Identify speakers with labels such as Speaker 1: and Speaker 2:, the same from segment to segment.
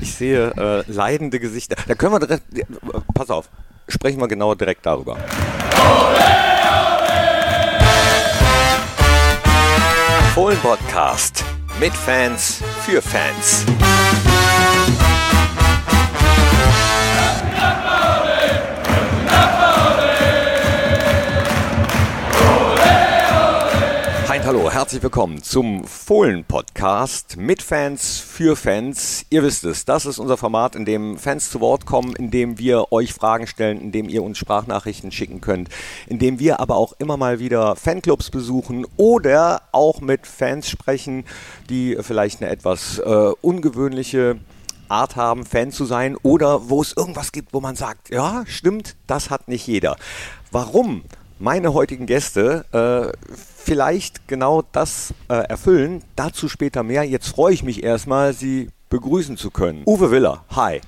Speaker 1: Ich sehe äh, leidende Gesichter. Da können wir direkt, pass auf, sprechen wir genau direkt darüber. Fohlen Podcast mit Fans für Fans. Hallo, herzlich willkommen zum Fohlen-Podcast mit Fans für Fans. Ihr wisst es, das ist unser Format, in dem Fans zu Wort kommen, in dem wir euch Fragen stellen, in dem ihr uns Sprachnachrichten schicken könnt, in dem wir aber auch immer mal wieder Fanclubs besuchen oder auch mit Fans sprechen, die vielleicht eine etwas äh, ungewöhnliche Art haben, Fan zu sein oder wo es irgendwas gibt, wo man sagt, ja, stimmt, das hat nicht jeder. Warum meine heutigen Gäste äh, vielleicht genau das äh, erfüllen. Dazu später mehr. Jetzt freue ich mich erstmal, Sie begrüßen zu können. Uwe Willer, hi.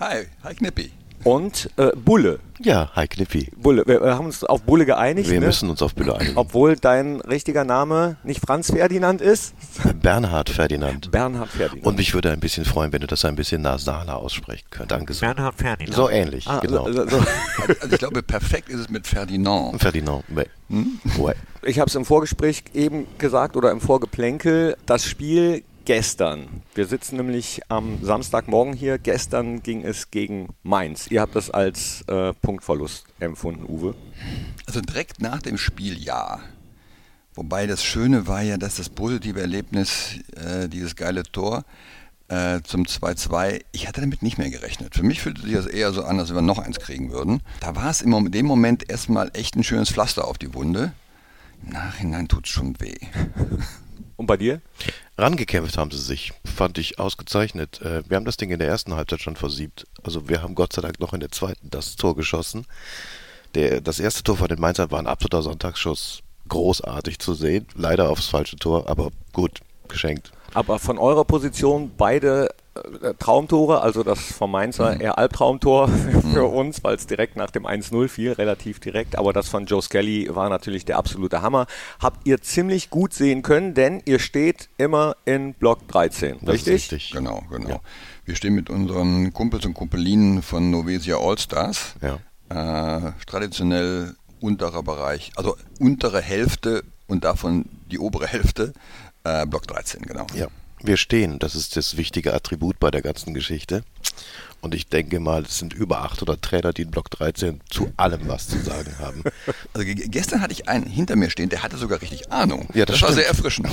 Speaker 2: Hi, hi Knippi.
Speaker 1: Und äh, Bulle.
Speaker 3: Ja, hi Knippi.
Speaker 1: Bulle. Wir haben uns auf Bulle geeinigt.
Speaker 3: Wir
Speaker 1: ne?
Speaker 3: müssen uns auf Bulle einigen.
Speaker 1: Obwohl dein richtiger Name nicht Franz Ferdinand ist.
Speaker 3: Bernhard Ferdinand.
Speaker 1: Bernhard Ferdinand.
Speaker 3: Und mich würde ein bisschen freuen, wenn du das ein bisschen nasaler aussprechen könntest. Danke sehr.
Speaker 4: Bernhard Ferdinand.
Speaker 3: So ähnlich,
Speaker 1: Ah,
Speaker 3: genau.
Speaker 1: also, also,
Speaker 2: Also ich glaube, perfekt ist es mit Ferdinand.
Speaker 3: Ferdinand. Ouais.
Speaker 1: Hm?
Speaker 3: Ouais.
Speaker 1: ich habe es im Vorgespräch eben gesagt oder im Vorgeplänkel. Das Spiel gestern. Wir sitzen nämlich am Samstagmorgen hier. Gestern ging es gegen Mainz. Ihr habt das als äh, Punktverlust empfunden, Uwe.
Speaker 2: Also direkt nach dem Spiel ja. Wobei das Schöne war ja, dass das positive Erlebnis, äh, dieses geile Tor äh, zum 2-2, ich hatte damit nicht mehr gerechnet. Für mich fühlte sich das eher so an, als wenn wir noch eins kriegen würden. Da war es Mom- dem Moment erstmal echt ein schönes Pflaster auf die Wunde. Im Nachhinein tut es schon weh.
Speaker 1: Und bei dir?
Speaker 3: Rangekämpft haben sie sich, fand ich ausgezeichnet. Äh, Wir haben das Ding in der ersten Halbzeit schon versiebt. Also wir haben Gott sei Dank noch in der zweiten das Tor geschossen. Der, das erste Tor von den Mainzern war ein absoluter Sonntagsschuss. Großartig zu sehen. Leider aufs falsche Tor, aber gut, geschenkt.
Speaker 1: Aber von eurer Position beide Traumtore, also das vom Mainzer eher Albtraumtor für uns, weil es direkt nach dem 1-0 fiel, relativ direkt. Aber das von Joe Skelly war natürlich der absolute Hammer. Habt ihr ziemlich gut sehen können, denn ihr steht immer in Block 13,
Speaker 3: Das
Speaker 1: richtig?
Speaker 3: richtig.
Speaker 2: Genau, genau.
Speaker 3: Ja.
Speaker 2: Wir stehen mit unseren Kumpels und Kumpelinen von Novesia Allstars.
Speaker 3: Ja.
Speaker 2: Äh, traditionell unterer Bereich, also untere Hälfte und davon die obere Hälfte, äh, Block 13, genau.
Speaker 3: Ja, wir stehen. Das ist das wichtige Attribut bei der ganzen Geschichte. Und ich denke mal, es sind über 800 Trainer, die in Block 13 zu allem was zu sagen haben.
Speaker 2: Also ge- gestern hatte ich einen hinter mir stehen, der hatte sogar richtig Ahnung.
Speaker 3: Ja, das
Speaker 2: war
Speaker 3: stimmt.
Speaker 2: sehr erfrischend.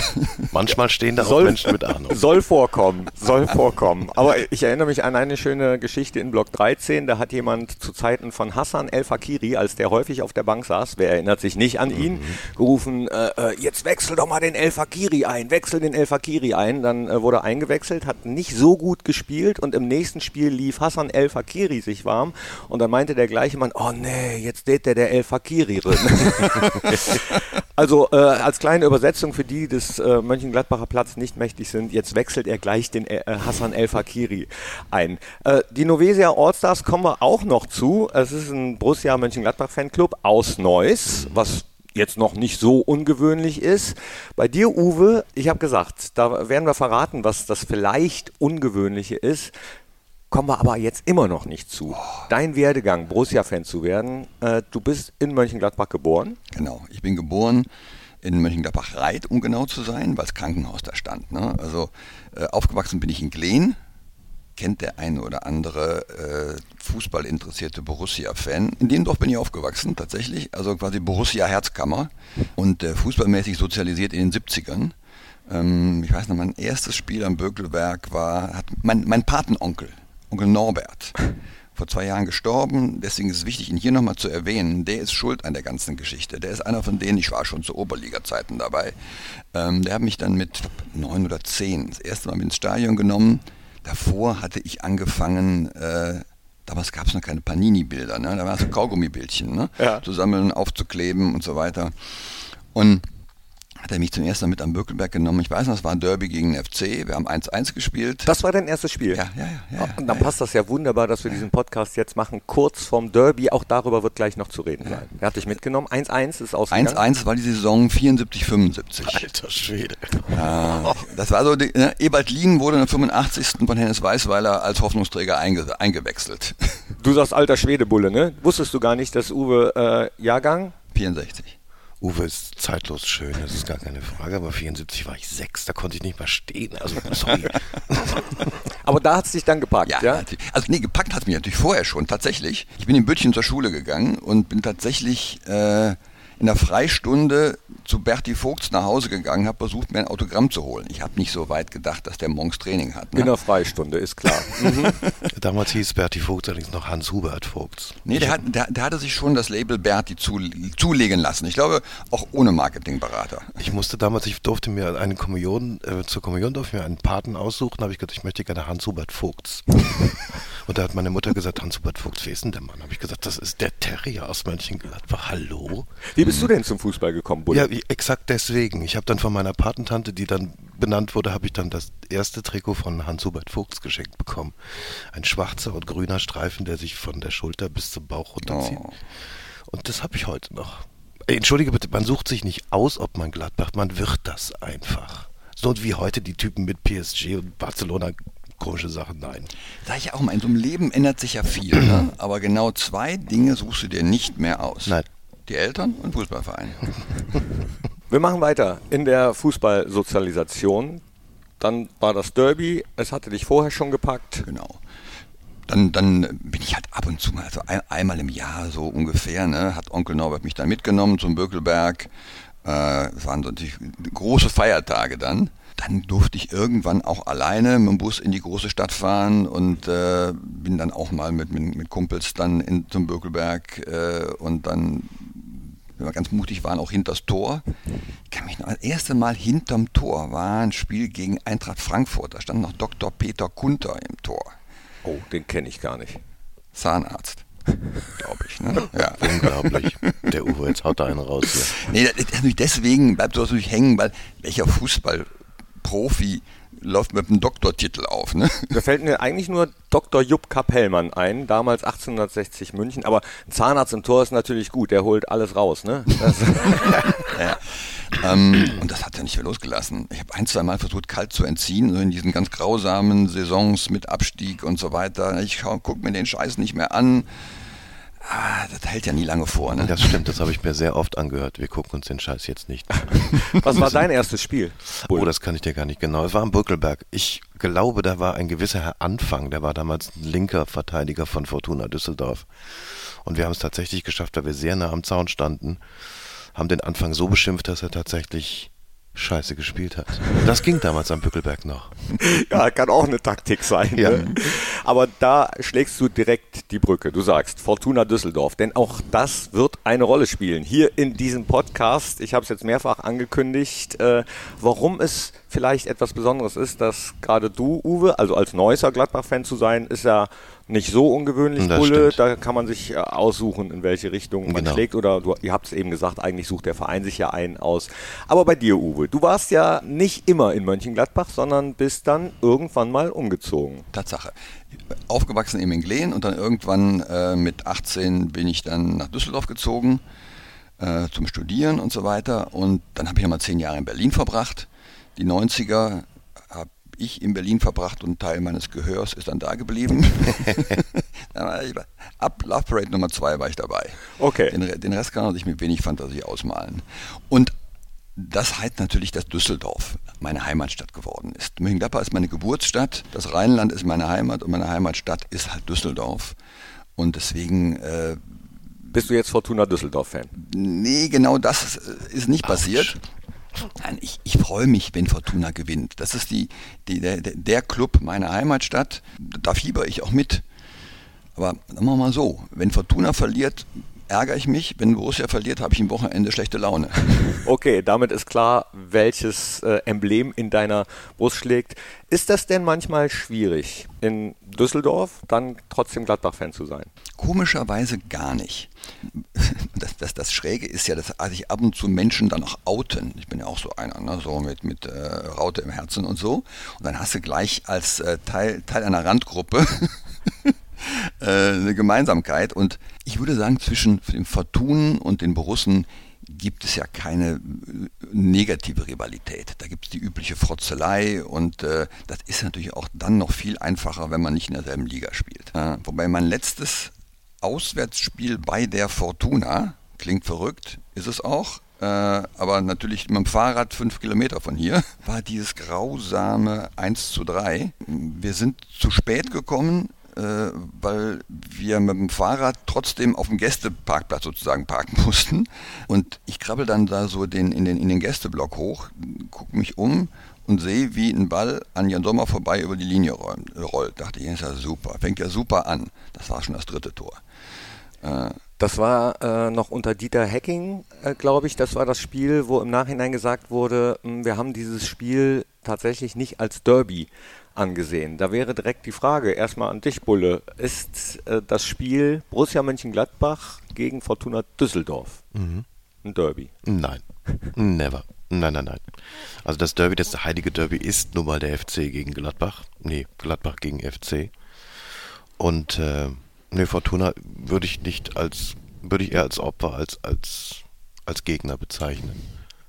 Speaker 3: Manchmal stehen da auch
Speaker 1: Soll-
Speaker 3: Menschen mit Ahnung.
Speaker 1: Soll vorkommen, soll vorkommen. Aber ich erinnere mich an eine schöne Geschichte in Block 13. Da hat jemand zu Zeiten von Hassan El Fakiri, als der häufig auf der Bank saß, wer erinnert sich nicht an ihn, gerufen, äh, äh, jetzt wechsel doch mal den El Fakiri ein, wechsel den El Fakiri ein. Dann äh, wurde er eingewechselt, hat nicht so gut gespielt und im nächsten Spiel lief Hassan El Fakiri sich warm und dann meinte der gleiche Mann, oh nee, jetzt steht der der El Fakiri drin. Also äh, als kleine Übersetzung für die des äh, Mönchengladbacher Platz nicht mächtig sind, jetzt wechselt er gleich den äh, Hassan El Fakiri ein. Äh, die Novesia Allstars kommen wir auch noch zu. Es ist ein Borussia Mönchengladbach Fanclub aus Neuss, was jetzt noch nicht so ungewöhnlich ist. Bei dir, Uwe, ich habe gesagt, da werden wir verraten, was das vielleicht Ungewöhnliche ist. Kommen wir aber jetzt immer noch nicht zu. Dein Werdegang, Borussia-Fan zu werden, äh, du bist in Mönchengladbach geboren.
Speaker 2: Genau. Ich bin geboren in Mönchengladbach-Reit, um genau zu sein, weil das Krankenhaus da stand. Ne? Also äh, aufgewachsen bin ich in Gleen. Kennt der eine oder andere äh, Fußballinteressierte Borussia-Fan. In dem Dorf bin ich aufgewachsen, tatsächlich. Also quasi Borussia-Herzkammer. Und äh, fußballmäßig sozialisiert in den 70ern. Ähm, ich weiß noch, mein erstes Spiel am Bökelberg war hat mein, mein Patenonkel, Onkel Norbert. vor zwei Jahren gestorben. Deswegen ist es wichtig, ihn hier nochmal zu erwähnen. Der ist schuld an der ganzen Geschichte. Der ist einer von denen, ich war schon zu Oberliga-Zeiten dabei. Ähm, der hat mich dann mit neun oder zehn das erste Mal ins Stadion genommen. Davor hatte ich angefangen, äh, damals gab es noch keine Panini-Bilder, ne? da waren so Kaugummibildchen, ne?
Speaker 1: Ja.
Speaker 2: zu sammeln, aufzukleben und so weiter. Und hat er mich zum ersten Mal mit am Bökelberg genommen. Ich weiß noch, es war ein Derby gegen den FC. Wir haben 1-1 gespielt.
Speaker 1: Das war dein erstes Spiel?
Speaker 2: Ja, ja, ja. ja,
Speaker 1: Und dann passt das ja wunderbar, dass wir diesen Podcast jetzt machen, kurz vorm Derby. Auch darüber wird gleich noch zu reden sein. Wer hat dich mitgenommen? 1-1 ist ausgegangen?
Speaker 2: 1-1 war die Saison 74, 75.
Speaker 3: Alter Schwede.
Speaker 2: Ja, das war so, die, ne, Ebert Lien wurde in der 85. von Hennes Weißweiler als Hoffnungsträger einge, eingewechselt.
Speaker 1: Du sagst alter Schwedebulle, ne? Wusstest du gar nicht, dass Uwe äh, Jahrgang?
Speaker 2: 64.
Speaker 3: Uwe ist zeitlos schön, das ist gar keine Frage, aber 74 war ich sechs, da konnte ich nicht mal stehen. Also, sorry.
Speaker 1: Aber da hat es dich dann gepackt, ja?
Speaker 2: Ja, also nee, gepackt hat mich natürlich vorher schon, tatsächlich. Ich bin in Büttchen zur Schule gegangen und bin tatsächlich äh, in der Freistunde zu Berti Vogts nach Hause gegangen, habe versucht, mir ein Autogramm zu holen. Ich habe nicht so weit gedacht, dass der morgens Training hat. Ne?
Speaker 1: In der Freistunde, ist klar. Mhm.
Speaker 3: Damals hieß Berti Vogt allerdings noch Hans-Hubert Vogts.
Speaker 2: Nee, der, hat, der, der hatte sich schon das Label Berti zu, zulegen lassen. Ich glaube, auch ohne Marketingberater.
Speaker 3: Ich musste damals, ich durfte mir eine Kommunion, äh, zur Kommunion durfte ich mir einen Paten aussuchen, habe ich gesagt, ich möchte gerne Hans-Hubert Vogts. Und da hat meine Mutter gesagt, Hans-Hubert Vogts, wer ist denn der Mann? Habe ich gesagt, das ist der Terrier aus Mönchengladbach. Hallo?
Speaker 1: Wie bist du denn zum Fußball gekommen, Bulle?
Speaker 3: Ja, ich- exakt deswegen. Ich habe dann von meiner Patentante, die dann benannt wurde, habe ich dann das erste Trikot von Hans-Hubert Vogts geschenkt bekommen. Ein schwarzer und grüner Streifen, der sich von der Schulter bis zum Bauch runterzieht.
Speaker 2: Oh.
Speaker 3: Und das habe ich heute noch. Entschuldige bitte, man sucht sich nicht aus, ob man Gladbach, man wird das einfach. So wie heute die Typen mit PSG und Barcelona komische Sachen, nein.
Speaker 2: Sag ich auch mal, in so einem Leben ändert sich ja viel. Ne? Aber genau zwei Dinge suchst du dir nicht mehr aus.
Speaker 3: Nein.
Speaker 2: Die Eltern und Fußballverein.
Speaker 1: Wir machen weiter in der Fußballsozialisation. Dann war das Derby, es hatte dich vorher schon gepackt.
Speaker 2: Genau. Dann, dann bin ich halt ab und zu mal, also ein, einmal im Jahr so ungefähr, ne, hat Onkel Norbert mich dann mitgenommen zum Bökelberg. Äh, es waren natürlich große Feiertage dann. Dann durfte ich irgendwann auch alleine mit dem Bus in die große Stadt fahren und äh, bin dann auch mal mit, mit, mit Kumpels dann in, zum Bökelberg äh, und dann, wenn wir ganz mutig waren, auch hinters Tor. Ich kann mich noch, das erste Mal hinterm Tor war ein Spiel gegen Eintracht Frankfurt. Da stand noch Dr. Peter Kunter im Tor.
Speaker 1: Oh, den kenne ich gar nicht.
Speaker 2: Zahnarzt, glaube ich. Ne? Ja.
Speaker 3: Unglaublich. Der Uwe, jetzt haut da einen raus hier.
Speaker 2: Nee, das deswegen bleibt sowas natürlich hängen, weil welcher Fußballprofi läuft mit einem Doktortitel auf, ne?
Speaker 1: Da fällt mir eigentlich nur Dr. Jupp Kapellmann ein, damals 1860 München. Aber Zahnarzt im Tor ist natürlich gut, der holt alles raus, ne? Das,
Speaker 2: Ja. Ähm, und das hat er nicht mehr losgelassen. Ich habe ein, zwei Mal versucht, kalt zu entziehen, so in diesen ganz grausamen Saisons mit Abstieg und so weiter. Ich schau, guck mir den Scheiß nicht mehr an. Ah, das hält ja nie lange vor, ne?
Speaker 3: Das stimmt, das habe ich mir sehr oft angehört. Wir gucken uns den Scheiß jetzt nicht an.
Speaker 1: was war dein erstes Spiel?
Speaker 3: Oh, das kann ich dir gar nicht genau. Es war am Brückelberg. Ich glaube, da war ein gewisser Herr Anfang, der war damals ein linker Verteidiger von Fortuna Düsseldorf. Und wir haben es tatsächlich geschafft, weil wir sehr nah am Zaun standen, haben den Anfang so beschimpft, dass er tatsächlich scheiße gespielt hat. Das ging damals am Bückelberg noch.
Speaker 1: Ja, kann auch eine Taktik sein.
Speaker 3: Ja.
Speaker 1: Ne? Aber da schlägst du direkt die Brücke. Du sagst Fortuna Düsseldorf, denn auch das wird eine Rolle spielen. Hier in diesem Podcast, ich habe es jetzt mehrfach angekündigt, äh, warum es vielleicht etwas Besonderes ist, dass gerade du, Uwe, also als Neusser Gladbach-Fan zu sein, ist ja nicht so ungewöhnlich,
Speaker 3: Das
Speaker 1: Bulle.
Speaker 3: stimmt.
Speaker 1: Da kann man sich äh, aussuchen, in welche Richtung man
Speaker 3: Genau.
Speaker 1: schlägt. Oder du, ihr habt es eben gesagt, eigentlich sucht der Verein sich ja einen aus. Aber bei dir, Uwe, du warst ja nicht immer in Mönchengladbach, sondern bist dann irgendwann mal umgezogen.
Speaker 2: Tatsache. Aufgewachsen in Menglen und dann irgendwann äh, mit 18 bin ich dann nach Düsseldorf gezogen äh, zum Studieren und so weiter. Und dann habe ich nochmal zehn Jahre in Berlin verbracht. Die 90er habe ich in Berlin verbracht und ein Teil meines Gehörs ist dann da geblieben. Ab Love Parade Nummer 2 war ich dabei.
Speaker 1: Okay.
Speaker 2: Den, den Rest kann man sich mit wenig Fantasie ausmalen. Und das heißt natürlich, dass Düsseldorf meine Heimatstadt geworden ist. Mönchengladbach ist meine Geburtsstadt, das Rheinland ist meine Heimat und meine Heimatstadt ist halt Düsseldorf. Und deswegen, äh,
Speaker 1: Bist du jetzt Fortuna Düsseldorf-Fan?
Speaker 2: nee, genau das äh, ist nicht passiert. Nein, ich, ich freue mich, wenn Fortuna gewinnt. Das ist die, die, der, der- Club meiner Heimatstadt. Da fieber ich auch mit. Aber sagen wir mal so, wenn Fortuna verliert, ärgere ich mich. Wenn Borussia verliert, habe ich am Wochenende schlechte Laune.
Speaker 1: Okay, damit ist klar, welches äh, Emblem in deiner Brust schlägt. Ist das denn manchmal schwierig, in Düsseldorf dann trotzdem Gladbach-Fan zu sein?
Speaker 2: Komischerweise gar nicht. das, das, das Schräge ist ja, dass sich ab und zu Menschen dann auch outen. Ich bin ja auch so einer, ne? so mit, mit äh, Raute im Herzen und so. Und dann hast du gleich als äh, Teil, Teil einer Randgruppe eine Gemeinsamkeit. Und ich würde sagen, zwischen dem Fortunen und den Borussen gibt es ja keine äh, negative Rivalität. Da gibt es die übliche Frotzelei und äh, das ist natürlich auch dann noch viel einfacher, wenn man nicht in derselben Liga spielt. Äh, wobei mein letztes Auswärtsspiel bei der Fortuna, klingt verrückt, ist es auch, äh, aber natürlich mit dem Fahrrad fünf Kilometer von hier, war dieses grausame 1 zu 3. Wir sind zu spät gekommen, äh, weil wir mit dem Fahrrad trotzdem auf dem Gästeparkplatz sozusagen parken mussten. Und ich krabbel dann da so den, in, den, in den Gästeblock hoch, gucke mich um und sehe, wie ein Ball an Jan Sommer vorbei über die Linie rollt. Dachte ich, ist ja super, fängt ja super an. Das war schon das dritte Tor.
Speaker 1: Äh, das war äh, noch unter Dieter Hecking, äh, glaube ich. Das war das Spiel, wo im Nachhinein gesagt wurde, mh, hm, wir haben dieses Spiel tatsächlich nicht als Derby angesehen. Da wäre direkt die Frage erstmal an dich, Bulle. Ist äh, das Spiel Borussia Mönchengladbach gegen Fortuna Düsseldorf mhm. ein Derby?
Speaker 3: Nein, never. Nein, nein, nein. Also das Derby, das heilige Derby ist nun mal der FC gegen Gladbach. Nee, Gladbach gegen FC. Und äh, nee, Fortuna würde ich nicht als, würde ich eher als Opfer, als, als, als Gegner bezeichnen.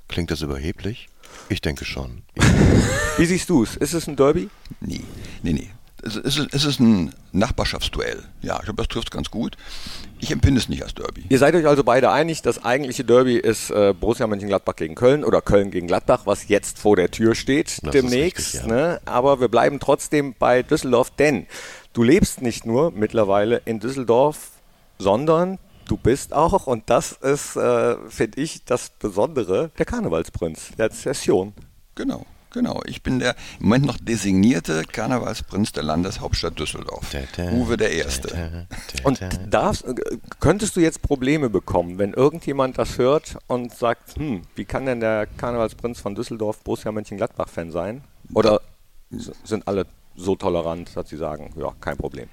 Speaker 3: Klingt das überheblich? Ich denke schon.
Speaker 1: Wie siehst du es? Ist es ein Derby?
Speaker 2: Nee, nee, nee. Es ist, es ist ein Nachbarschaftsduell. Ja, ich glaube, das trifft ganz gut. Ich empfinde es nicht als Derby.
Speaker 1: Ihr seid euch also beide einig, das eigentliche Derby ist äh, Borussia Mönchengladbach gegen Köln oder Köln gegen Gladbach, was jetzt vor der Tür steht das demnächst. Richtig, ja. ne? Aber wir bleiben trotzdem bei Düsseldorf, denn du lebst nicht nur mittlerweile in Düsseldorf, sondern du bist auch, und das ist, äh, finde ich, das Besondere, der Karnevalsprinz der Session.
Speaker 2: Genau. Genau, ich bin der im Moment noch designierte Karnevalsprinz der Landeshauptstadt Düsseldorf. Uwe der Erste.
Speaker 1: Und darfst, könntest du jetzt Probleme bekommen, wenn irgendjemand das hört und sagt, hm, wie kann denn der Karnevalsprinz von Düsseldorf Borussia Mönchengladbach-Fan sein? Oder sind alle so tolerant, dass sie sagen, ja, kein Problem?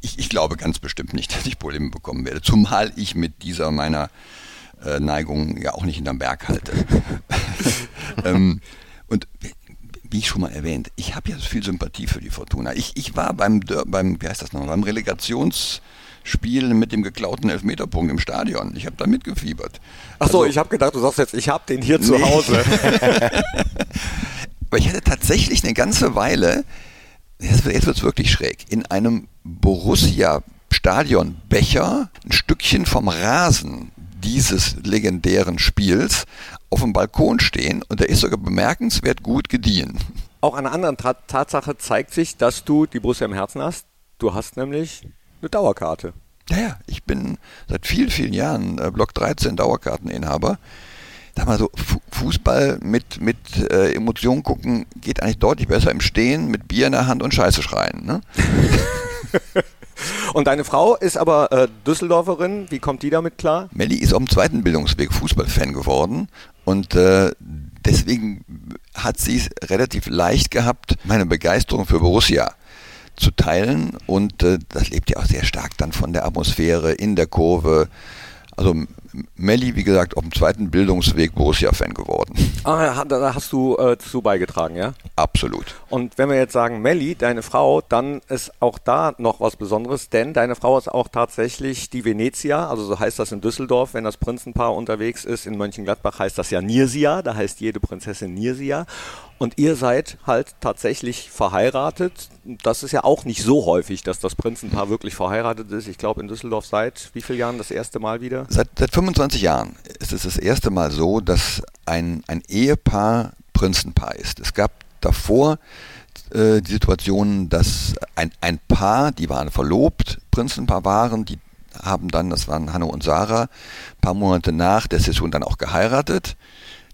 Speaker 2: Ich, ich, glaube ganz bestimmt nicht, dass ich Probleme bekommen werde. Zumal ich mit dieser meiner äh, Neigung ja auch nicht hinterm Berg halte. ähm, und wie ich schon mal erwähnt, ich habe ja viel Sympathie für die Fortuna. Ich, ich war beim, beim, wie heißt das noch, beim Relegationsspiel mit dem geklauten Elfmeterpunkt im Stadion. Ich habe da mitgefiebert.
Speaker 1: Achso, also, ich habe gedacht, du sagst jetzt, ich habe den hier nee. zu Hause.
Speaker 2: Aber ich hatte tatsächlich eine ganze Weile, jetzt wird es wirklich schräg, in einem Borussia Stadionbecher ein Stückchen vom Rasen dieses legendären Spiels auf dem Balkon stehen und der ist sogar bemerkenswert gut gediehen.
Speaker 1: Auch eine andere Tatsache zeigt sich, dass du die Borussia im Herzen hast. Du hast nämlich eine Dauerkarte.
Speaker 2: Ja, ja, ich bin seit vielen, vielen Jahren äh, Block 13 Dauerkarteninhaber. Sag mal so, Fußball mit, mit äh, Emotionen gucken geht eigentlich deutlich besser im Stehen mit Bier in der Hand und Scheiße schreien. Ne?
Speaker 1: Und deine Frau ist aber äh, Düsseldorferin. Wie kommt die damit klar?
Speaker 2: Melli ist auf dem zweiten Bildungsweg Fußballfan geworden und äh, deswegen hat sie es relativ leicht gehabt, meine Begeisterung für Borussia zu teilen und äh, das lebt ja auch sehr stark dann von der Atmosphäre in der Kurve. Also Melli, wie gesagt, auf dem zweiten Bildungsweg Borussia-Fan geworden.
Speaker 1: Ah, da hast du äh, zu beigetragen, ja?
Speaker 2: Absolut.
Speaker 1: Und wenn wir jetzt sagen Melli, deine Frau, dann ist auch da noch was Besonderes, denn deine Frau ist auch tatsächlich die Venezia, also so heißt das in Düsseldorf, wenn das Prinzenpaar unterwegs ist. In Mönchengladbach heißt das ja Nirsia, da heißt jede Prinzessin Nirsia. Und ihr seid halt tatsächlich verheiratet. Das ist ja auch nicht so häufig, dass das Prinzenpaar wirklich verheiratet ist. Ich glaube, in Düsseldorf seit wie vielen Jahren das erste Mal wieder?
Speaker 2: Seit, seit 25 Jahren ist es das erste Mal so, dass ein, ein Ehepaar Prinzenpaar ist. Es gab davor äh, die Situation, dass ein, ein Paar, die waren verlobt, Prinzenpaar waren, die haben dann, das waren Hanno und Sarah, ein paar Monate nach der Session dann auch geheiratet.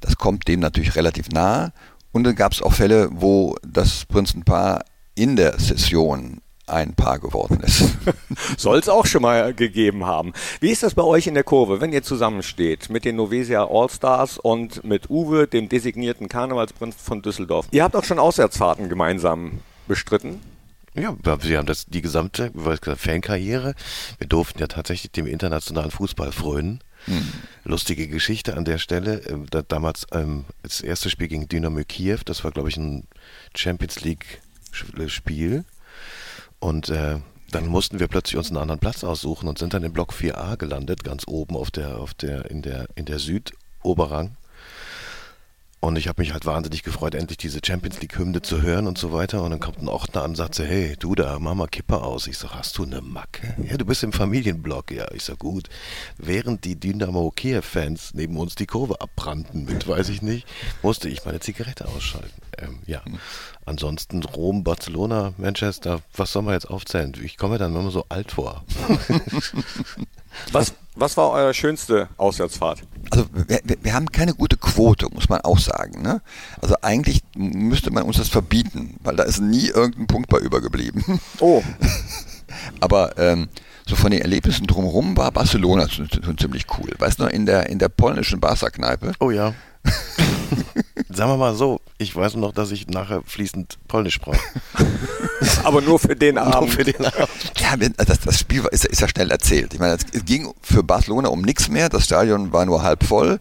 Speaker 2: Das kommt dem natürlich relativ nahe. Und dann gab es auch Fälle, wo das Prinzenpaar in der Session ein Paar geworden ist.
Speaker 1: Soll es auch schon mal gegeben haben. Wie ist das bei euch in der Kurve, wenn ihr zusammensteht mit den Novesia Allstars und mit Uwe, dem designierten Karnevalsprinz von Düsseldorf? Ihr habt auch schon Auswärtsfahrten gemeinsam bestritten.
Speaker 3: Ja, wir haben das die gesamte Fankarriere. Wir durften ja tatsächlich dem internationalen Fußball frönen. Hm. Lustige Geschichte an der Stelle. Ähm, da, damals ähm, das erste Spiel gegen Dynamo Kiew, das war, glaube ich, ein Champions League-Spiel. Und äh, dann mussten wir plötzlich uns einen anderen Platz aussuchen und sind dann im Block 4a gelandet, ganz oben auf der, auf der, in der, in der Südoberrang. Und ich habe mich halt wahnsinnig gefreut, endlich diese Champions League-Hymne zu hören und so weiter. Und dann kommt ein Ordner an und sagt, hey, du da, mach mal Kippe aus. Ich sag, hast du eine Macke? Ja, du bist im Familienblock. Ja, ich sag, gut. Während die Dynamo Kiew-Fans neben uns die Kurve abbrannten mit, weiß ich nicht, musste ich meine Zigarette ausschalten. Ähm, ja. Ansonsten Rom, Barcelona, Manchester, was soll man jetzt aufzählen? Ich komme mir dann immer so alt vor.
Speaker 1: was, was war eure schönste Auswärtsfahrt?
Speaker 2: Also wir, wir, haben keine gute Quote, muss man auch sagen. Ne? Also eigentlich müsste man uns das verbieten, weil da ist nie irgendein Punkt bei übergeblieben.
Speaker 1: Oh.
Speaker 2: Aber ähm, so von den Erlebnissen drumherum war Barcelona schon, schon ziemlich cool. Weißt du, in der, in der polnischen Barca-Kneipe.
Speaker 3: Oh ja. Sagen wir mal so, ich weiß noch, dass ich nachher fließend Polnisch sprach.
Speaker 1: Aber nur für den Abend. Nur für den
Speaker 2: Abend. Ja, das, das Spiel ist, ist, ja schnell erzählt. Ich meine, es ging für Barcelona um nichts mehr. Das Stadion war nur halb voll.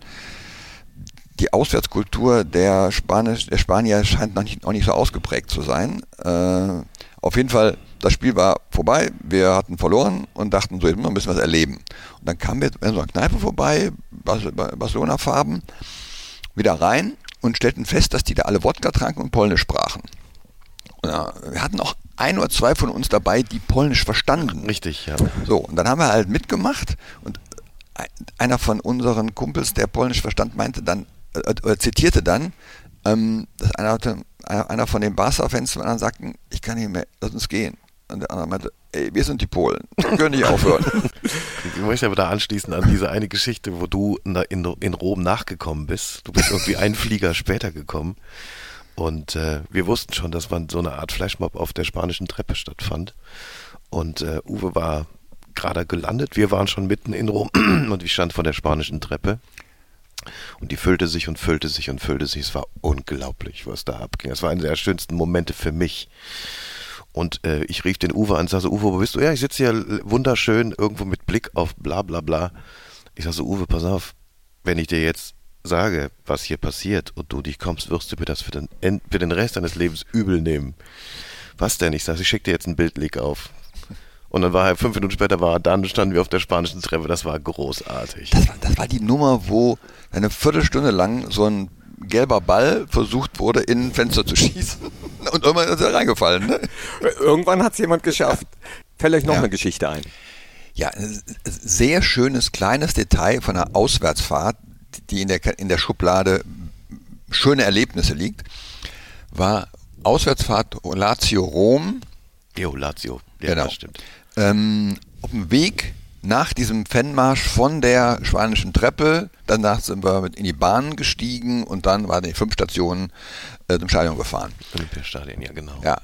Speaker 2: Die Auswärtskultur der, Spanisch, der Spanier scheint noch nicht, noch nicht so ausgeprägt zu sein. Äh, auf jeden Fall, das Spiel war vorbei. Wir hatten verloren und dachten, so, jetzt müssen wir ein bisschen was erleben. Und dann kamen wir in so einer Kneipe vorbei, Barcelona-Farben wieder rein und stellten fest, dass die da alle Wodka tranken und Polnisch sprachen. Ja, wir hatten auch ein oder zwei von uns dabei, die Polnisch verstanden.
Speaker 3: Richtig, ja.
Speaker 2: So, und dann haben wir halt mitgemacht und einer von unseren Kumpels, der Polnisch verstand, meinte dann, äh, äh zitierte dann, ähm, dass einer, einer von den Barca-Fans von anderen sagten, ich kann nicht mehr, lass uns gehen. Und der andere meinte, ey, wir sind die Polen, wir können nicht aufhören.
Speaker 3: Ich möchte aber da anschließen an diese eine Geschichte, wo du in, in Rom nachgekommen bist. Du bist irgendwie einen Flieger später gekommen. Und äh, wir wussten schon, dass man so eine Art Flashmob auf der spanischen Treppe stattfand. Und äh, Uwe war gerade gelandet. Wir waren schon mitten in Rom und ich stand vor der spanischen Treppe. Und die füllte sich und füllte sich und füllte sich. Es war unglaublich, was da abging. Es war einer der schönsten Momente für mich. Und äh, ich rief den Uwe an und sagte, Uwe, wo bist du? Ja, ich sitze hier wunderschön irgendwo mit Blick auf bla bla bla. Ich sage so, Uwe, pass auf, wenn ich dir jetzt sage, was hier passiert und du dich kommst, wirst du mir das für den, für den Rest deines Lebens übel nehmen. Was denn? Ich sage, ich schicke dir jetzt einen Bildleak auf. Und dann war er, fünf Minuten später war er dann, standen wir auf der spanischen Treppe, das war großartig.
Speaker 2: Das war, das war die Nummer, wo eine Viertelstunde lang so ein gelber Ball versucht wurde, in ein Fenster zu schießen. Und irgendwann ist er reingefallen. Ne?
Speaker 1: Irgendwann hat es jemand geschafft. Fällt euch noch ja. eine Geschichte ein?
Speaker 2: Ja, ein sehr schönes kleines Detail von einer Auswärtsfahrt, die in der, in der Schublade schöne Erlebnisse liegt, war Auswärtsfahrt Lazio Rom.
Speaker 3: Jo, Lazio, ja, genau. das stimmt.
Speaker 2: Ähm, auf dem Weg nach diesem Fanmarsch von der spanischen Treppe, danach sind wir in die Bahn gestiegen und dann waren die fünf Stationen äh, zum Stadion gefahren.
Speaker 3: Olympiastadion, ja genau.
Speaker 2: Ja,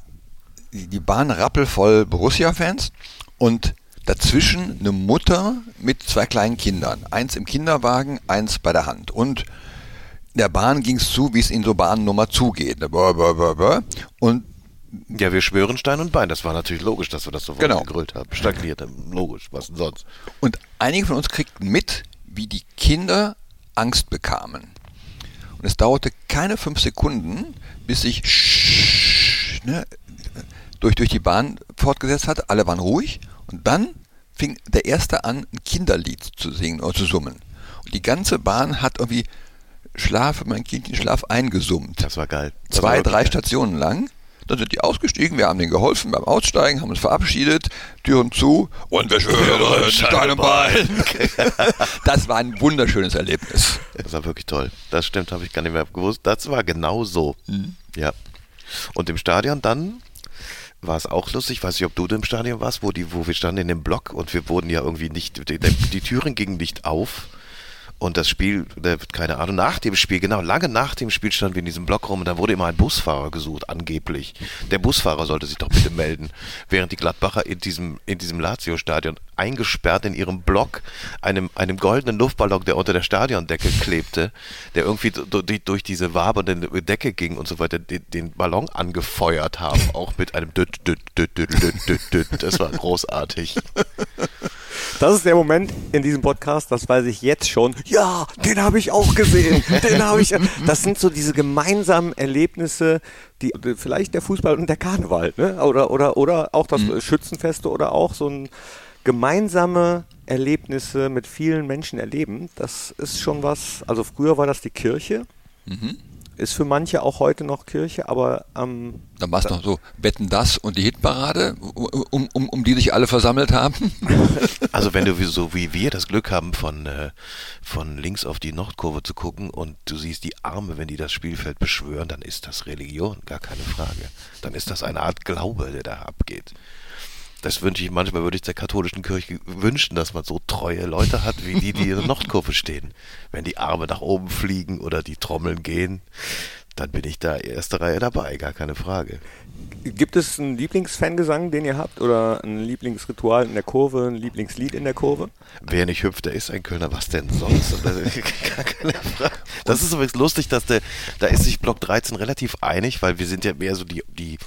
Speaker 2: die, die Bahn rappelvoll Borussia-Fans und dazwischen eine Mutter mit zwei kleinen Kindern. Eins im Kinderwagen, eins bei der Hand. Und in der Bahn ging es zu, wie es in so Bahnnummer zugeht. Und
Speaker 3: ja, wir schwören Stein und Bein. Das war natürlich logisch, dass wir das sofort
Speaker 2: genau.
Speaker 3: gegrüllt haben. Stagniert haben. Logisch, was denn sonst?
Speaker 2: Und einige von uns kriegten mit, wie die Kinder Angst bekamen. Und es dauerte keine fünf Sekunden, bis sich ne, durch, durch die Bahn fortgesetzt hat. Alle waren ruhig. Und dann fing der Erste an, ein Kinderlied zu singen oder zu summen. Und die ganze Bahn hat irgendwie Schlaf, mein Kindchen Schlaf eingesummt.
Speaker 3: Das war geil.
Speaker 2: Das Zwei, war drei geil. Stationen lang. Dann sind die ausgestiegen, wir haben denen geholfen beim Aussteigen, haben uns verabschiedet, Türen zu und wir schwören Stein Bein. Das war ein wunderschönes Erlebnis.
Speaker 3: Das war wirklich toll. Das stimmt, habe ich gar nicht mehr gewusst. Das war genau so. Mhm. Ja. Und im Stadion dann war es auch lustig, ich weiß nicht, ob du im Stadion warst, wo, die, wo wir standen in dem Block und wir wurden ja irgendwie nicht, die, die Türen gingen nicht auf Und das Spiel, keine Ahnung, nach dem Spiel, genau, lange nach dem Spiel standen wir in diesem Block rum und dann wurde immer ein Busfahrer gesucht, angeblich. Der Busfahrer sollte sich doch bitte melden, während die Gladbacher in diesem, in diesem Lazio-Stadion eingesperrt in ihrem Block einem, einem goldenen Luftballon, der unter der Stadiondecke klebte, der irgendwie durch, durch diese wabernde Decke ging und so weiter, den, den Ballon angefeuert haben, auch mit einem Düt, Düt, Düt, Düt, Düt, Düt, Düt. Das war großartig.
Speaker 1: Das ist der Moment in diesem Podcast, das weiß ich jetzt schon. Ja, den habe ich auch gesehen. Den habe ich. Das sind so diese gemeinsamen Erlebnisse, die vielleicht der Fußball und der Karneval, ne? Oder oder oder auch das mhm. Schützenfeste oder auch so ein gemeinsame Erlebnisse mit vielen Menschen erleben. Das ist schon was. Also früher war das die Kirche. Mhm ist für manche auch heute noch Kirche, aber ähm,
Speaker 2: Dann war es noch so, Betten das und die Hitparade, um, um, um die sich alle versammelt haben.
Speaker 3: Also wenn du so wie wir das Glück haben, von, äh, von links auf die Nordkurve zu gucken und du siehst die Arme, wenn die das Spielfeld beschwören, dann ist das Religion, gar keine Frage. Dann ist das eine Art Glaube, der da abgeht das wünsche ich manchmal, würde ich der katholischen Kirche wünschen, dass man so treue Leute hat, wie die, die in der Nordkurve stehen. Wenn die Arme nach oben fliegen oder die Trommeln gehen, dann bin ich da erste Reihe dabei, gar keine Frage.
Speaker 1: Gibt es einen Lieblingsfangesang, den ihr habt? Oder ein Lieblingsritual in der Kurve, ein Lieblingslied in der Kurve?
Speaker 3: Wer nicht hüpft, der ist ein Kölner. Was denn sonst? gar keine Frage. Das ist übrigens lustig, dass der, da ist sich Block 13 relativ einig, weil wir sind ja mehr so die, die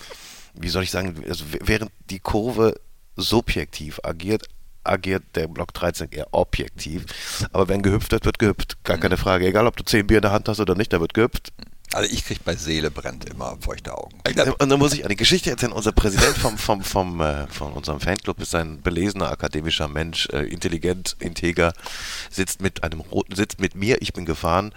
Speaker 3: wie soll ich sagen, also während die Kurve subjektiv agiert, agiert der Block 13 eher objektiv. Aber wenn gehüpft wird, wird gehüpft. Gar keine Frage. Egal, ob du 10 Bier in der Hand hast oder nicht, da wird gehüpft.
Speaker 2: Also ich kriege bei Seele brennt immer feuchte Augen.
Speaker 3: Und dann muss ich eine Geschichte erzählen. Unser Präsident vom, vom, vom, äh, von unserem Fanclub ist ein belesener akademischer Mensch, äh, intelligent, integer, sitzt mit einem roten, sitzt mit mir, ich bin gefahren,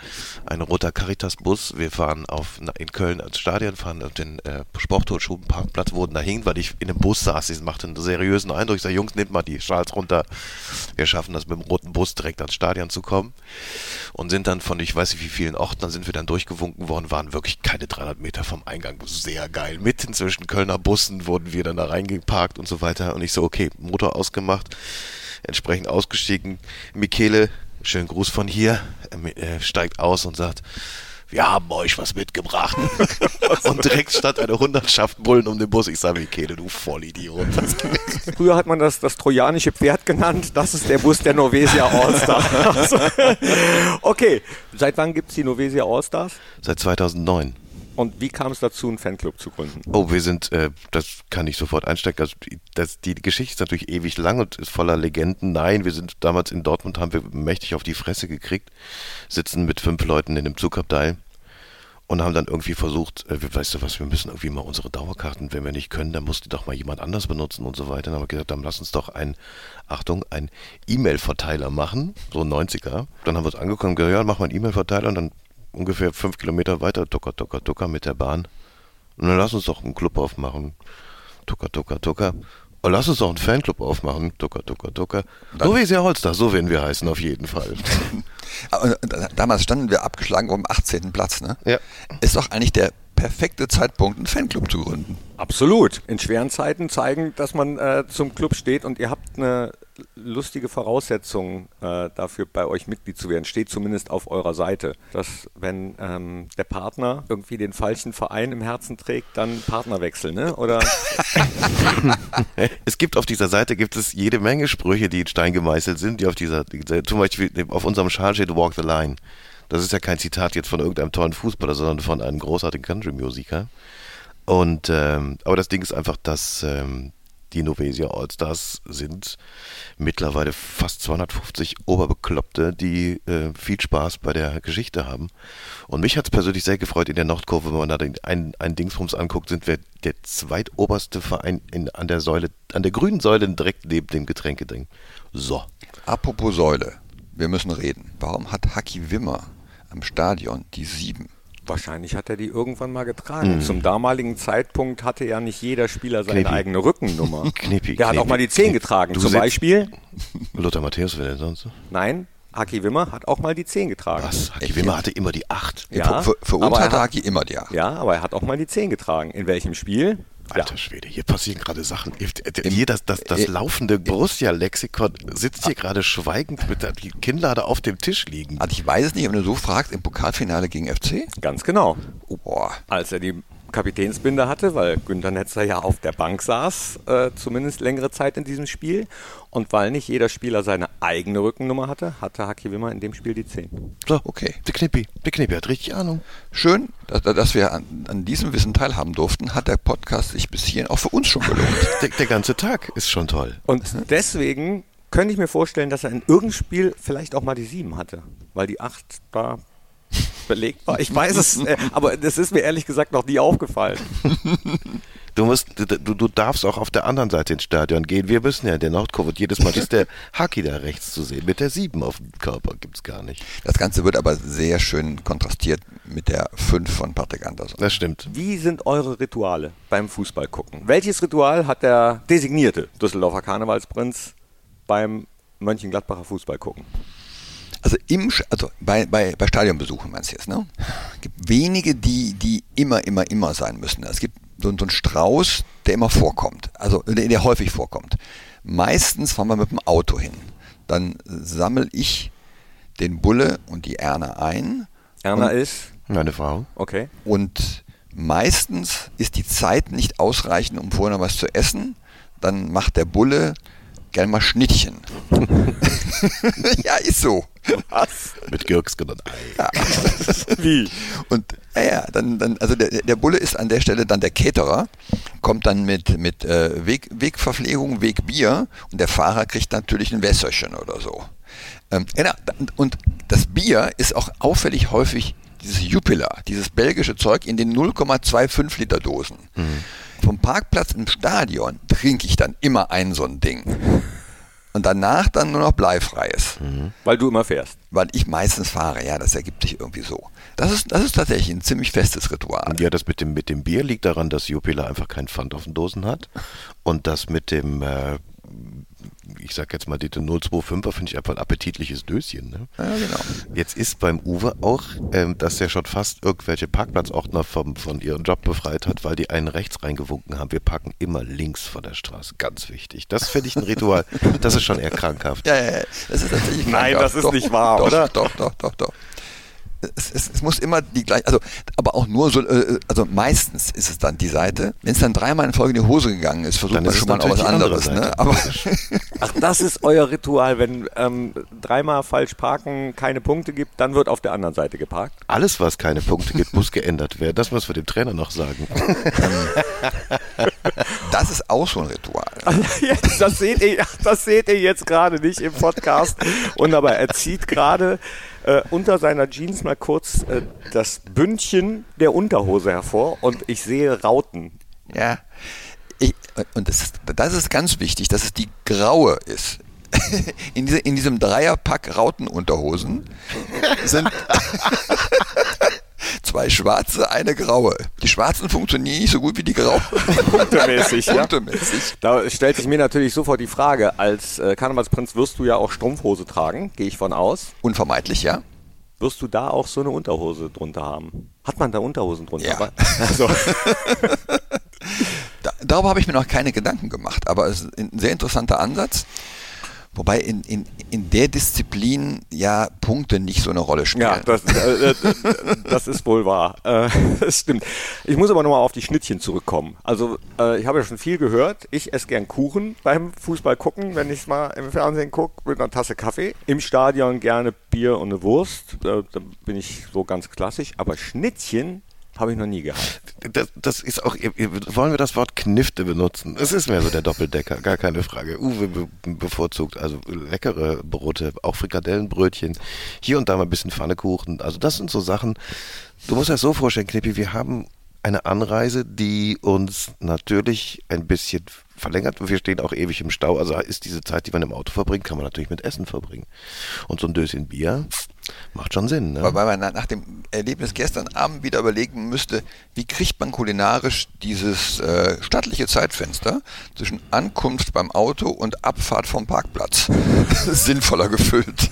Speaker 3: ein roter Caritas-Bus. Wir fahren auf, in Köln ans Stadion, fahren auf den äh, Sporthochschulenparkplatz, wurden dahin, weil ich in einem Bus saß. Das machte einen seriösen Eindruck. Ich sage, Jungs, nehmt mal die Schals runter. Wir schaffen das mit dem roten Bus direkt ans Stadion zu kommen. Und sind dann von, ich weiß nicht wie vielen Orten, dann sind wir dann durchgewunken worden und waren wirklich keine 300 Meter vom Eingang. Sehr geil. Mitten zwischen Kölner Bussen wurden wir dann da reingeparkt und so weiter. Und ich so, okay, Motor ausgemacht, entsprechend ausgestiegen. Michele, schönen Gruß von hier, äh, steigt aus und sagt, wir haben euch was mitgebracht. und direkt stand eine Hundertschaft Bullen um den Bus. Ich sage, Michele, du Vollidiot.
Speaker 1: Früher hat man das das trojanische Pferd genannt. Das ist der Bus der Norvesia Allstars. okay, seit wann gibt es die Norvesia Allstars?
Speaker 3: Seit 2009.
Speaker 1: Und wie kam es dazu, einen Fanclub zu gründen?
Speaker 3: Oh, wir sind, äh, das kann ich sofort einsteigen. Also, das, die Geschichte ist natürlich ewig lang und ist voller Legenden. Nein, wir sind damals in Dortmund, haben wir mächtig auf die Fresse gekriegt, sitzen mit fünf Leuten in dem Zugabteil und haben dann irgendwie versucht, äh, weißt du was, wir müssen irgendwie mal unsere Dauerkarten, wenn wir nicht können, dann muss die doch mal jemand anders benutzen und so weiter. Dann haben wir gesagt, dann lass uns doch ein, Achtung, ein E-Mail-Verteiler machen, so ein 90er. Dann haben wir es angekommen, gesagt, ja, mach mal einen E-Mail-Verteiler und dann ungefähr fünf Kilometer weiter, tucker, tucker, tucker mit der Bahn. Und dann lass uns doch einen Club aufmachen. Tucker, tucker, tucker. Und lass uns doch einen Fanclub aufmachen. Tucker, tucker, tucker. So wie sehr Holster, so werden wir heißen, auf jeden Fall.
Speaker 2: Damals standen wir abgeschlagen um 18. Platz, ne?
Speaker 3: Ja.
Speaker 2: Ist doch eigentlich der perfekte Zeitpunkt, einen Fanclub zu gründen.
Speaker 1: Absolut. In schweren Zeiten zeigen, dass man äh, zum Club steht und ihr habt eine lustige Voraussetzung äh, dafür, bei euch Mitglied zu werden. Steht zumindest auf eurer Seite, dass wenn ähm, der Partner irgendwie den falschen Verein im Herzen trägt, dann Partnerwechsel, ne? Oder?
Speaker 3: es gibt auf dieser Seite gibt es jede Menge Sprüche, die in Stein gemeißelt sind, die auf dieser, zum Beispiel auf unserem Schal steht Walk the Line. Das ist ja kein Zitat jetzt von irgendeinem tollen Fußballer, sondern von einem großartigen Country-Musiker. Und ähm, aber das Ding ist einfach, dass ähm, die Novesia Allstars sind mittlerweile fast 250 Oberbekloppte, die äh, viel Spaß bei der Geschichte haben. Und mich hat es persönlich sehr gefreut in der Nordkurve, wenn man da den, ein, ein anguckt, sind wir der zweitoberste Verein in, an der Säule, an der grünen Säule direkt neben dem Getränkeding. So.
Speaker 2: Apropos Säule, wir müssen reden. Warum hat Haki Wimmer am Stadion die sieben.
Speaker 1: Wahrscheinlich hat er die irgendwann mal getragen. Mhm. Zum damaligen Zeitpunkt hatte ja nicht jeder Spieler seine Knipi. eigene Rückennummer.
Speaker 3: Knippi,
Speaker 1: der hat auch mal die 10 getragen. Du Zum Beispiel.
Speaker 3: Lothar Matthäus, wer denn sonst?
Speaker 1: Nein, Haki Wimmer hat auch mal die 10 getragen.
Speaker 3: Was? Haki Wimmer hatte immer die 8.
Speaker 2: Ja, für, für uns hatte Haki immer die 8.
Speaker 1: Ja, aber er hat auch mal die 10 getragen. In welchem Spiel?
Speaker 3: Alter Schwede, hier passieren gerade Sachen. Hier das, das, das laufende Borussia-Lexikon sitzt hier gerade schweigend mit der Kinnlade auf dem Tisch liegen.
Speaker 2: Also ich weiß es nicht, wenn du so fragst, im Pokalfinale gegen FC?
Speaker 1: Ganz genau.
Speaker 2: Oh, boah.
Speaker 1: Als er die Kapitänsbinde hatte, weil Günter Netzer ja auf der Bank saß, äh, zumindest längere Zeit in diesem Spiel. Und weil nicht jeder Spieler seine eigene Rückennummer hatte, hatte Haki Wimmer in dem Spiel die 10.
Speaker 3: So, okay. Der Knippi, der Knippi hat richtig Ahnung.
Speaker 2: Schön, dass, dass wir an, an, diesem Wissen teilhaben durften, hat der Podcast sich bis hierhin auch für uns schon gelohnt.
Speaker 3: der, der ganze Tag ist schon toll.
Speaker 1: Und deswegen könnte ich mir vorstellen, dass er in irgendeinem Spiel vielleicht auch mal die 7 hatte, weil die 8 da belegt war. Ich weiß es, äh, aber das ist mir ehrlich gesagt noch nie aufgefallen.
Speaker 3: Du musst, du, du darfst auch auf der anderen Seite ins Stadion gehen. Wir müssen ja in der Nordkurve jedes Mal ist der Haki da rechts zu sehen. Mit der 7 auf dem Körper gibt es gar nicht.
Speaker 2: Das Ganze wird aber sehr schön kontrastiert mit der 5 von Patrick Anderson.
Speaker 3: Das stimmt.
Speaker 1: Wie sind eure Rituale beim Fußball gucken? Welches Ritual hat der designierte Düsseldorfer Karnevalsprinz beim Mönchengladbacher Fußball gucken?
Speaker 2: Also im, also bei, bei, bei Stadionbesuchen meinst du jetzt, ne? Es gibt wenige, die, die immer, immer, immer sein müssen. Es gibt so, so einen Strauß, der immer vorkommt, also der, der häufig vorkommt. Meistens fahren wir mit dem Auto hin. Dann sammle ich den Bulle und die Erna ein.
Speaker 1: Erna ist?
Speaker 3: Meine Frau.
Speaker 1: Okay.
Speaker 2: Und meistens ist die Zeit nicht ausreichend, um vorher noch was zu essen. Dann macht der Bulle gern mal Schnittchen. ja, ist so.
Speaker 3: Was? Mit Gürksken und Ei. Ja.
Speaker 2: Wie? Und ja, dann, dann, also der, der Bulle ist an der Stelle dann der Caterer, kommt dann mit, mit äh, Weg, Wegverpflegung, Wegbier und der Fahrer kriegt natürlich ein Wässerchen oder so. Ähm, genau, und das Bier ist auch auffällig häufig dieses Jupiler, dieses belgische Zeug in den 0,25 Liter Dosen. Mhm. Vom Parkplatz im Stadion trinke ich dann immer ein so ein Ding. Und danach dann nur noch bleifreies.
Speaker 1: Mhm. Weil du immer fährst.
Speaker 2: Weil ich meistens fahre, ja, das ergibt sich irgendwie so. Das ist, das ist tatsächlich ein ziemlich festes Ritual.
Speaker 3: Und ja, das mit dem, mit dem Bier liegt daran, dass Jupiler einfach keinen Pfand auf den Dosen hat. Und das mit dem äh, ich sag jetzt mal, die 025er finde ich einfach ein appetitliches Döschen. Ne?
Speaker 2: Ja, genau.
Speaker 3: Jetzt ist beim Uwe auch, ähm, dass er schon fast irgendwelche Parkplatzordner vom, von ihrem Job befreit hat, weil die einen rechts reingewunken haben. Wir parken immer links von der Straße. Ganz wichtig. Das finde ich ein Ritual. das ist schon eher krankhaft.
Speaker 2: Ja, ja, ja. Das ist tatsächlich
Speaker 1: Nein, das ist
Speaker 2: doch,
Speaker 1: nicht wahr,
Speaker 2: doch,
Speaker 1: oder?
Speaker 2: Doch, doch, doch, doch es, es, es, muss immer die gleiche, also aber auch nur so, äh, also meistens ist es dann die Seite. Wenn es dann dreimal in Folge in die Hose gegangen ist, versucht dann man schon mal auch was anderes. Ne?
Speaker 1: Aber Ach, das ist euer Ritual, wenn ähm, dreimal falsch parken keine Punkte gibt, dann wird auf der anderen Seite geparkt.
Speaker 3: Alles, was keine Punkte gibt, muss geändert werden. Das muss wir dem Trainer noch sagen.
Speaker 2: das ist auch so ein Ritual.
Speaker 1: das, seht ihr, das seht ihr jetzt gerade nicht im Podcast. Und aber er zieht gerade äh, unter seiner Jeans mal kurz äh, das Bündchen der Unterhose hervor und ich sehe Rauten.
Speaker 2: Ja. Ich, und das ist, das ist ganz wichtig, dass es die graue ist. In, diese, in diesem Dreierpack Rautenunterhosen sind zwei schwarze, eine graue. Die schwarzen funktionieren nicht so gut wie die grauen.
Speaker 1: Punktemäßig, ja. Punktemäßig. Da stellt sich mir natürlich sofort die Frage, als äh, Karnevalsprinz wirst du ja auch Strumpfhose tragen, gehe ich von aus.
Speaker 2: Unvermeidlich, ja.
Speaker 1: Wirst du da auch so eine Unterhose drunter haben? Hat man da Unterhosen drunter?
Speaker 2: Ja. Also. da, darüber habe ich mir noch keine Gedanken gemacht, aber es ist ein sehr interessanter Ansatz. Wobei in, in, in der Disziplin ja Punkte nicht so eine Rolle spielen.
Speaker 1: Ja, das, äh, äh, das ist wohl wahr. Äh, das stimmt. Ich muss aber nochmal auf die Schnittchen zurückkommen. Also äh, ich habe ja schon viel gehört. Ich esse gern Kuchen beim Fußball gucken, wenn ich es mal im Fernsehen gucke, mit einer Tasse Kaffee. Im Stadion gerne Bier und eine Wurst. Äh, da bin ich so ganz klassisch. Aber Schnittchen habe ich noch nie gehabt.
Speaker 3: Das, das ist auch, wollen wir das Wort Knifte benutzen? Es ist mehr so der Doppeldecker, gar keine Frage. Uwe be bevorzugt also leckere Brote, auch Frikadellenbrötchen, hier und da mal ein bisschen Pfannekuchen. Also das sind so Sachen, du musst dir das so vorstellen, Knippi, wir haben eine Anreise, die uns natürlich ein bisschen verlängert. Wir stehen auch ewig im Stau. Also ist diese Zeit, die man im Auto verbringt, kann man natürlich mit Essen verbringen. Und so ein Döschen Bier Macht schon Sinn, ne?
Speaker 2: Weil man nach dem Erlebnis gestern Abend wieder überlegen müsste, wie kriegt man kulinarisch dieses äh, stattliche Zeitfenster zwischen Ankunft beim Auto und Abfahrt vom Parkplatz sinnvoller gefüllt.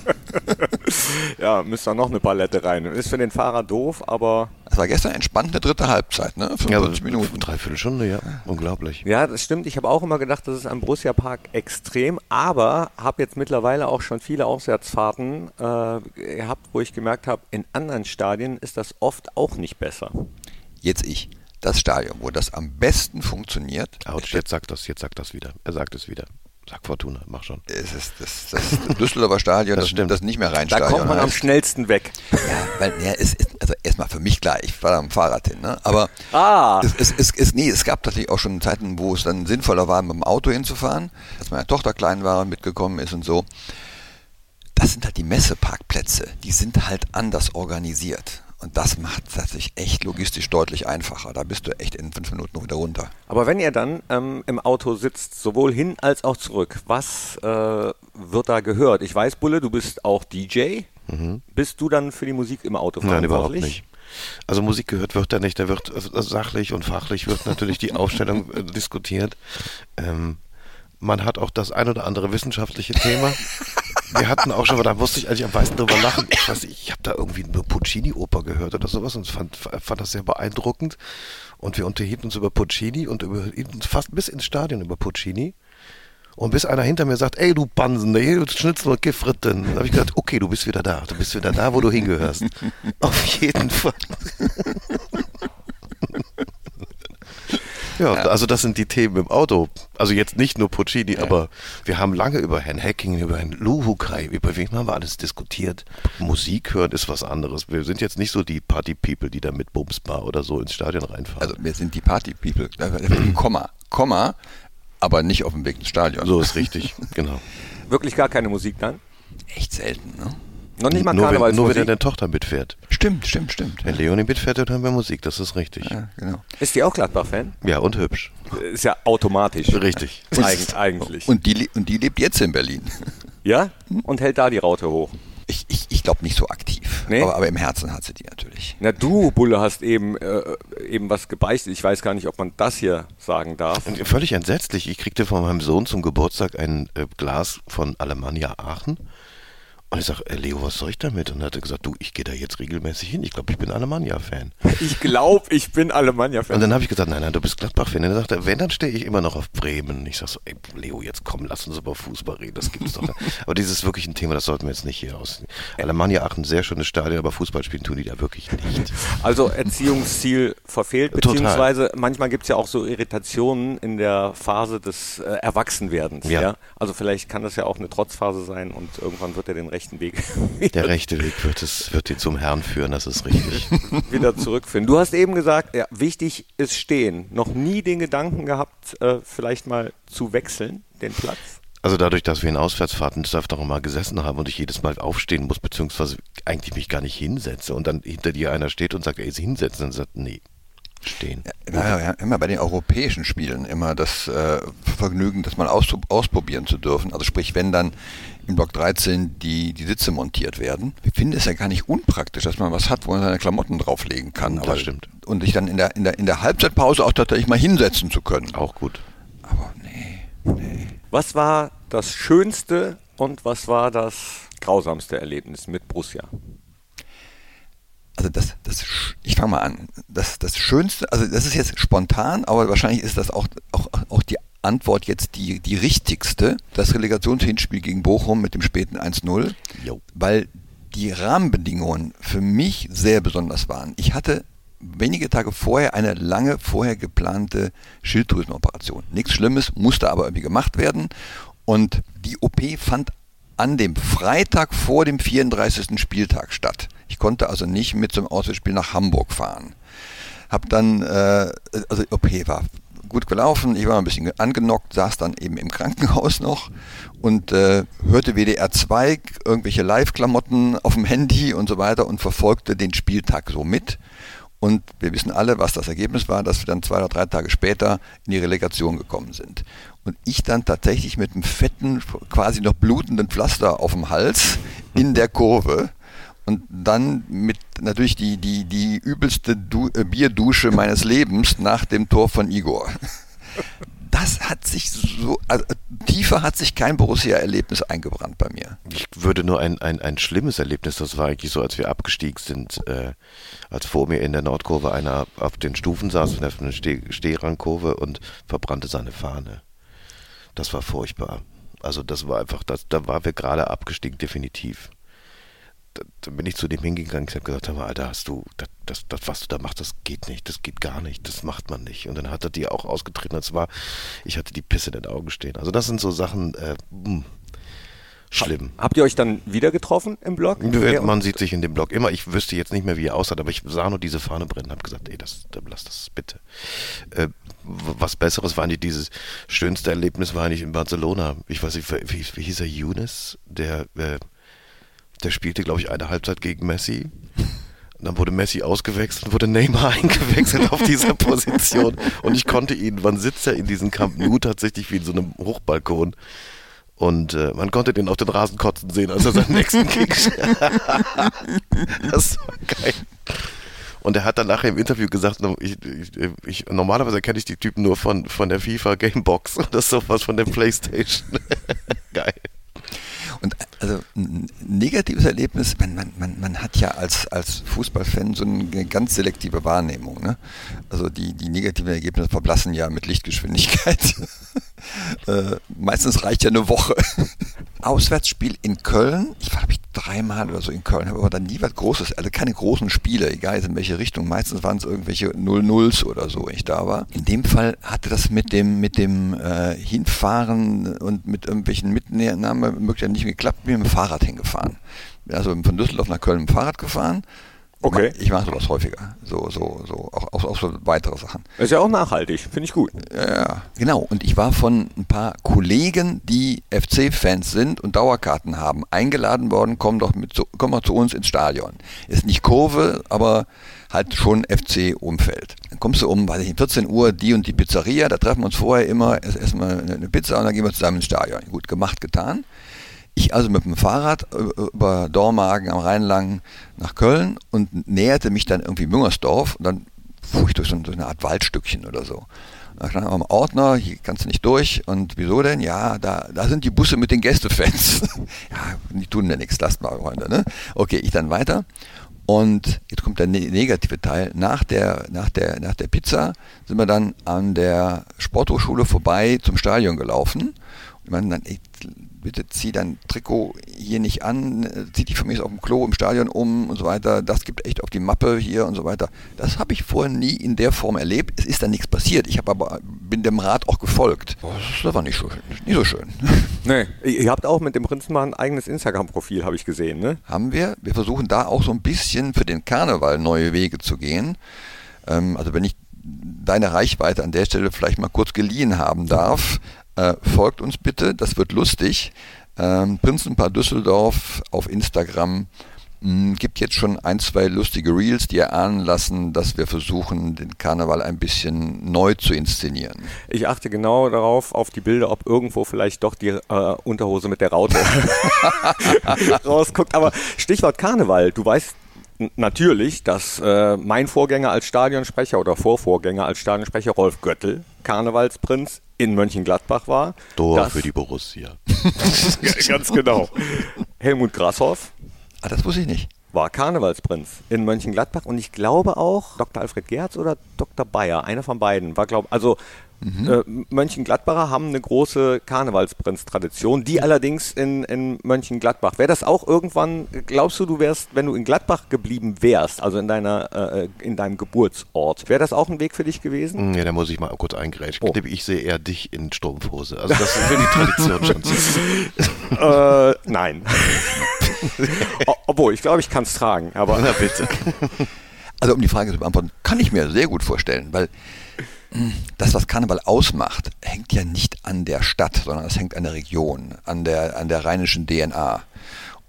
Speaker 1: ja, müsste da noch eine Palette rein. Ist für den Fahrer doof, aber
Speaker 2: Das war gestern entspannt eine dritte Halbzeit, ne?
Speaker 3: 45 ja, Minuten. Dreiviertel Stunde, ja. Unglaublich.
Speaker 1: Ja, das stimmt. Ich habe auch immer gedacht, das ist am Borussia Park extrem, aber habe jetzt mittlerweile auch schon viele Auswärtsfahrten äh, gehabt, wo ich gemerkt habe, in anderen Stadien ist das oft auch nicht besser.
Speaker 2: Jetzt ich. Das Stadion, wo das am besten funktioniert.
Speaker 3: Autsch, jetzt sagt das, jetzt sagt das wieder. Er sagt es wieder. Sag Fortuna, mach schon.
Speaker 2: Es ist das, das Düsseldorfer Stadion, das, das, das nicht mehr rein
Speaker 1: Da kommt man heißt. am schnellsten weg.
Speaker 2: Ja, weil ja, es ist also erstmal für mich klar, ich fahre am Fahrrad hin, ne? Aber ah. es, es, es, es, nee, es gab tatsächlich auch schon Zeiten, wo es dann sinnvoller war, mit dem Auto hinzufahren, als meine Tochter klein war und mitgekommen ist und so. Das sind halt die Messeparkplätze, die sind halt anders organisiert. Und das macht es natürlich echt logistisch deutlich einfacher. Da bist du echt in fünf Minuten wieder runter.
Speaker 1: Aber wenn ihr dann ähm, im Auto sitzt, sowohl hin als auch zurück, was äh, wird da gehört? Ich weiß, Bulle, du bist auch DJ. Mhm. Bist du dann für die Musik im Auto
Speaker 3: verantwortlich? Nein, überhaupt nicht. Also Musik gehört wird da nicht, da wird also sachlich und fachlich wird natürlich die Aufstellung äh, diskutiert. Ähm, man hat auch das ein oder andere wissenschaftliche Thema. Wir hatten auch schon, da musste ich eigentlich am meisten drüber lachen. Ich weiß nicht, ich habe da irgendwie eine Puccini-Oper gehört oder sowas und fand, fand das sehr beeindruckend. Und wir unterhielten uns über Puccini und über, fast bis ins Stadion über Puccini. Und bis einer hinter mir sagt, ey du Bansen, ey, Schnitzel und Gefritten. Dann habe ich gesagt, okay, du bist wieder da. Du bist wieder da, wo du hingehörst. Auf jeden Fall. Ja, ja, also das sind die Themen im Auto. Also jetzt nicht nur Puccini, ja. aber wir haben lange über Herrn Hacking, über Herrn Luhukai, über wen haben wir alles diskutiert. Musik hören ist was anderes. Wir sind jetzt nicht so die Party-People, die da mit Bumsbar oder so ins Stadion reinfahren.
Speaker 2: Also wir sind die Party-People, Komma, Komma, aber nicht auf dem Weg ins Stadion.
Speaker 3: So ist richtig, genau.
Speaker 1: Wirklich gar keine Musik dann?
Speaker 2: Echt selten, ne?
Speaker 1: Noch nicht mal
Speaker 3: nur wenn, nur wenn deine Tochter mitfährt.
Speaker 2: Stimmt, stimmt, stimmt.
Speaker 3: Wenn Leonie mitfährt, dann hören wir Musik, das ist richtig. Ja,
Speaker 1: genau. Ist die auch Gladbach-Fan?
Speaker 3: Ja, und hübsch.
Speaker 1: Ist ja automatisch.
Speaker 3: Richtig.
Speaker 1: Eig eigentlich.
Speaker 2: Und die, und die lebt jetzt in Berlin.
Speaker 1: Ja? Und hält da die Raute hoch.
Speaker 2: Ich, ich, ich glaube nicht so aktiv. Nee? Aber, aber, im Herzen hat sie die natürlich.
Speaker 1: Na du, Bulle, hast eben, äh, eben was gebeichtet. Ich weiß gar nicht, ob man das hier sagen darf.
Speaker 3: Völlig entsetzlich. Ich kriegte von meinem Sohn zum Geburtstag ein äh, Glas von Alemannia Aachen. Und ich sage, äh, Leo, was soll ich damit? Und er hat gesagt, du, ich gehe da jetzt regelmäßig hin. Ich glaube, ich bin Alemannia-Fan.
Speaker 1: Ich glaube, ich bin Alemannia-Fan.
Speaker 3: Und dann habe ich gesagt, nein, nein, du bist Gladbach-Fan. Und er sagte, wenn, dann stehe ich immer noch auf Bremen. Ich sage so, ey, Leo, jetzt komm, lass uns über Fußball reden. Das gibt es doch. aber dieses ist wirklich ein Thema, das sollten wir jetzt nicht hier aus. Alemannia Aachen, sehr schönes Stadion, aber Fußball spielen tun die da wirklich nicht.
Speaker 1: Also Erziehungsziel verfehlt, beziehungsweise Total. manchmal gibt es ja auch so Irritationen in der Phase des äh, Erwachsenwerdens. Ja. ja. Also vielleicht kann das ja auch eine Trotzphase sein und irgendwann wird er den Recht rechten Weg.
Speaker 3: Der rechte Weg wird, es, wird ihn zum Herrn führen, das ist richtig.
Speaker 1: wieder zurückfinden. Du hast eben gesagt, ja, wichtig ist stehen. Noch nie den Gedanken gehabt, äh, vielleicht mal zu wechseln, den Platz?
Speaker 3: Also dadurch, dass wir in Auswärtsfahrten des Öfteren mal gesessen haben und ich jedes Mal aufstehen muss, beziehungsweise eigentlich mich gar nicht hinsetze und dann hinter dir einer steht und sagt, ey, sie hinsetzen, dann sagt, nee, stehen.
Speaker 2: Ja, ja, immer bei den europäischen Spielen immer das äh, Vergnügen, das mal aus, ausprobieren zu dürfen. Also sprich, wenn dann im Block 13 die, die Sitze montiert werden. Ich finde es ja gar nicht unpraktisch, dass man was hat, wo man seine Klamotten drauflegen kann.
Speaker 3: Das
Speaker 2: aber,
Speaker 3: stimmt.
Speaker 2: Und sich dann in der, in, der, in der Halbzeitpause auch tatsächlich mal hinsetzen zu können.
Speaker 3: Auch gut.
Speaker 2: Aber nee, nee.
Speaker 1: Was war das Schönste und was war das grausamste Erlebnis mit Borussia?
Speaker 2: also das, das ich fange mal an. Das, das Schönste, also das ist jetzt spontan, aber wahrscheinlich ist das auch, auch, auch die Antwort jetzt die, die richtigste. Das Relegationshinspiel gegen Bochum mit dem späten 1-0, weil die Rahmenbedingungen für mich sehr besonders waren. Ich hatte wenige Tage vorher eine lange vorher geplante Schilddrüsenoperation. Nichts Schlimmes, musste aber irgendwie gemacht werden. Und die OP fand an dem Freitag vor dem 34. Spieltag statt. Ich konnte also nicht mit zum Auswärtsspiel nach Hamburg fahren. Hab dann, äh, also OP war gut gelaufen, ich war ein bisschen angenockt, saß dann eben im Krankenhaus noch und äh, hörte WDR 2, irgendwelche Live-Klamotten auf dem Handy und so weiter und verfolgte den Spieltag so mit. Und wir wissen alle, was das Ergebnis war, dass wir dann zwei oder drei Tage später in die Relegation gekommen sind. Und ich dann tatsächlich mit einem fetten, quasi noch blutenden Pflaster auf dem Hals in der Kurve und dann mit natürlich die, die, die übelste du äh, Bierdusche meines Lebens nach dem Tor von Igor. Da das hat sich so, also tiefer hat sich kein Borussia-Erlebnis eingebrannt bei mir.
Speaker 3: Ich würde nur ein, ein, ein schlimmes Erlebnis, das war eigentlich so, als wir abgestiegen sind, äh, als vor mir in der Nordkurve einer auf den Stufen saß, in der Steh Stehrangkurve und verbrannte seine Fahne. Das war furchtbar. Also das war einfach, das, da waren wir gerade abgestiegen, definitiv da, da, bin ich zu dem hingegangen ich habe gesagt, aber Alter, hast du, das, das, das, was du da machst, das geht nicht, das geht gar nicht, das macht man nicht. Und dann hat er die auch ausgetreten. Und zwar, ich hatte die Pisse in den Augen stehen. Also das sind so Sachen, äh, mh, hm, schlimm.
Speaker 1: Habt ihr euch dann wieder getroffen im Blog?
Speaker 3: Man sieht sich in dem Blog immer. Ich wüsste jetzt nicht mehr, wie er aussah, aber ich sah nur diese Fahne brennen und habe gesagt, ey, das, lass das bitte. Äh, was Besseres war nicht dieses schönste Erlebnis war nicht in Barcelona. Ich weiß nicht, wie, wie hieß er, Younes, der äh, der spielte, glaube ich, eine Halbzeit gegen Messi. Und dann wurde Messi ausgewechselt und wurde Neymar eingewechselt auf dieser Position. Und ich konnte ihn, wann sitzt er in diesem Camp Nou tatsächlich wie in so einem Hochbalkon. Und äh, man konnte den auf den Rasen kotzen sehen, als er seinen nächsten Kick. das war geil. Und er hat dann nachher im Interview gesagt, ich, ich, ich, normalerweise kenne ich die Typen nur von, von der FIFA Gamebox oder sowas von der Playstation. geil.
Speaker 2: Und also ein negatives Erlebnis, man, man, man, man hat ja als, als Fußballfan so eine ganz selektive Wahrnehmung. Ne? Also die, die negativen Ergebnisse verblassen ja mit Lichtgeschwindigkeit. äh, meistens reicht ja eine Woche. Auswärtsspiel in Köln, ich war, ich, dreimal oder so in Köln, aber dann nie was Großes, also keine großen Spiele, egal in welche Richtung. Meistens waren es irgendwelche Null-Nulls oder so, wenn ich da war. In dem Fall hatte das mit dem, mit dem äh, Hinfahren und mit irgendwelchen Mitnahmen möglicherweise nicht geklappt, bin mit dem Fahrrad hingefahren. Also von Düsseldorf nach Köln mit dem Fahrrad gefahren
Speaker 1: Okay.
Speaker 2: Ich mache sowas häufiger. So, so, so, auch, auch, auch so weitere Sachen.
Speaker 1: Ist ja auch nachhaltig, finde ich gut.
Speaker 2: Ja, genau. Und ich war von ein paar Kollegen, die FC-Fans sind und Dauerkarten haben, eingeladen worden, komm doch mit, zu, komm mal zu uns ins Stadion. Ist nicht Kurve, aber halt schon FC-Umfeld. Dann kommst du um, weiß ich, 14 Uhr die und die Pizzeria, da treffen wir uns vorher immer, essen wir eine Pizza und dann gehen wir zusammen ins Stadion. Gut, gemacht, getan. Ich also mit dem Fahrrad äh, über Dormagen am Rhein lang nach Köln und näherte mich dann irgendwie Müngersdorf und dann fuhr ich durch so eine Art Waldstückchen oder so. Da stand am Ordner, hier kannst du nicht durch. Und wieso denn? Ja, da, da sind die Busse mit den Gästefans. ja, die tun ja nichts, lasst mal, Freunde. Ne? Okay, ich dann weiter. Und jetzt kommt der ne-, negative Teil. Nach der, nach, der, nach der Pizza sind wir dann an der Sporthochschule vorbei zum Stadion gelaufen. Und meine dann, ey, bitte zieh dein Trikot hier nicht an, zieh dich von mir auf dem Klo im Stadion um und so weiter. Das gibt echt auf die Mappe hier und so weiter. Das habe ich vorher nie in der Form erlebt. Es ist dann nichts passiert. Ich habe aber bin dem Rat auch gefolgt. Das war nicht so, nicht so schön.
Speaker 1: Nee, ihr habt auch mit dem Prinzen mal ein eigenes Instagram-Profil, habe ich gesehen, ne?
Speaker 2: Haben wir. Wir versuchen da auch so ein bisschen für den Karneval neue Wege zu gehen. Ähm, also wenn ich deine Reichweite an der Stelle vielleicht mal kurz geliehen haben darf. Äh, folgt uns bitte, das wird lustig. Ähm, Prinzenpaar Düsseldorf auf Instagram mh, hm, gibt jetzt schon ein, zwei lustige Reels, die erahnen lassen, dass wir versuchen, den Karneval ein bisschen neu zu inszenieren.
Speaker 1: Ich achte genau darauf, auf die Bilder, ob irgendwo vielleicht doch die äh, Unterhose mit der Raute rausguckt. Aber Stichwort Karneval, du weißt natürlich, dass äh, mein Vorgänger als Stadionsprecher oder Vorvorgänger als Stadionsprecher Rolf Göttel Karnevalsprinz in Mönchengladbach war.
Speaker 3: Tor für die Borussia.
Speaker 1: Ganz genau. Helmut Grashoff.
Speaker 2: Ah, das wusste ich nicht.
Speaker 1: War Karnevalsprinz in Mönchengladbach und ich glaube auch Dr. Alfred Gerz oder Dr. Bayer, einer von beiden, war glaube also Mhm. Äh, Mönchengladbacher haben eine große Karnevalsprinz-Tradition, die allerdings in, in Mönchengladbach. Wäre das auch irgendwann, glaubst du, du wärst, wenn du in Gladbach geblieben wärst, also in, deiner, äh, in deinem Geburtsort, wäre das auch ein Weg für dich gewesen?
Speaker 3: Ja, da muss ich mal kurz eingrätschen. Oh. Ich sehe eher dich in Strumpfhose. Also das ist für die Tradition
Speaker 1: schon. äh, nein. Obwohl, ich glaube, ich kann es tragen, aber.
Speaker 2: Na bitte. Also um die Frage zu beantworten, kann ich mir sehr gut vorstellen, weil das, was Karneval ausmacht, hängt ja nicht an der Stadt, sondern es hängt an der Region, an der, an der rheinischen DNA.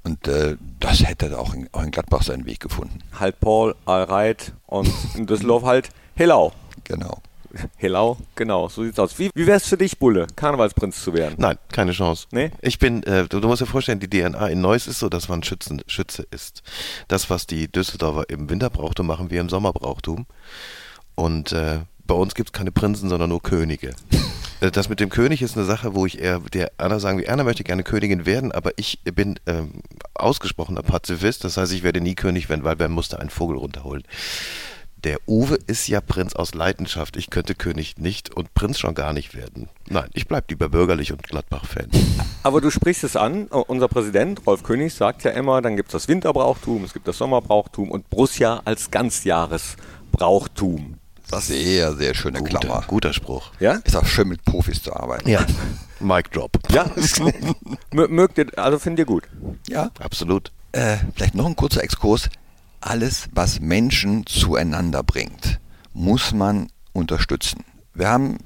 Speaker 2: Und äh, das hätte auch in, auch in Gladbach seinen Weg gefunden.
Speaker 1: Halt Paul, Alreit und in Düsseldorf halt Hellau.
Speaker 2: Genau.
Speaker 1: Hellau, genau, so sieht's aus. Wie, wie wäre es für dich, Bulle, Karnevalsprinz zu werden?
Speaker 3: Nein, keine Chance.
Speaker 1: Nee?
Speaker 3: Ich bin, äh, du, du, musst dir vorstellen, die DNA in Neuss ist so, dass man Schützen, Schütze ist. Das, was die Düsseldorfer im Winterbrauchtum machen, wir im Sommerbrauchtum. Und äh, bei uns gibt es keine Prinzen, sondern nur Könige. Äh, das mit dem König ist eine Sache, wo ich eher, der Anna sagen wie Anna möchte gerne Königin werden, aber ich bin ähm, ausgesprochener Pazifist. Das heißt, ich werde nie König werden, weil wer musste einen Vogel runterholen. Der Uwe ist ja Prinz aus Leidenschaft. Ich könnte König nicht und Prinz schon gar nicht werden. Nein, ich bleibe lieber bürgerlich und Gladbach-Fan.
Speaker 1: Aber du sprichst es an. Unser Präsident Rolf König sagt ja immer, dann gibt es das Winterbrauchtum, es gibt das Sommerbrauchtum und Borussia als Ganzjahresbrauchtum.
Speaker 2: Sehr, sehr schöne
Speaker 3: guter,
Speaker 2: Klammer.
Speaker 3: Guter Spruch.
Speaker 1: Ja?
Speaker 2: Ist auch schön mit Profis zu arbeiten.
Speaker 3: Ja. Mic drop.
Speaker 1: Ja. mögt ihr, also findet ihr gut.
Speaker 2: Ja.
Speaker 3: Absolut.
Speaker 2: Äh, vielleicht noch ein kurzer Exkurs. Alles, was Menschen zueinander bringt, muss man unterstützen. Wir haben,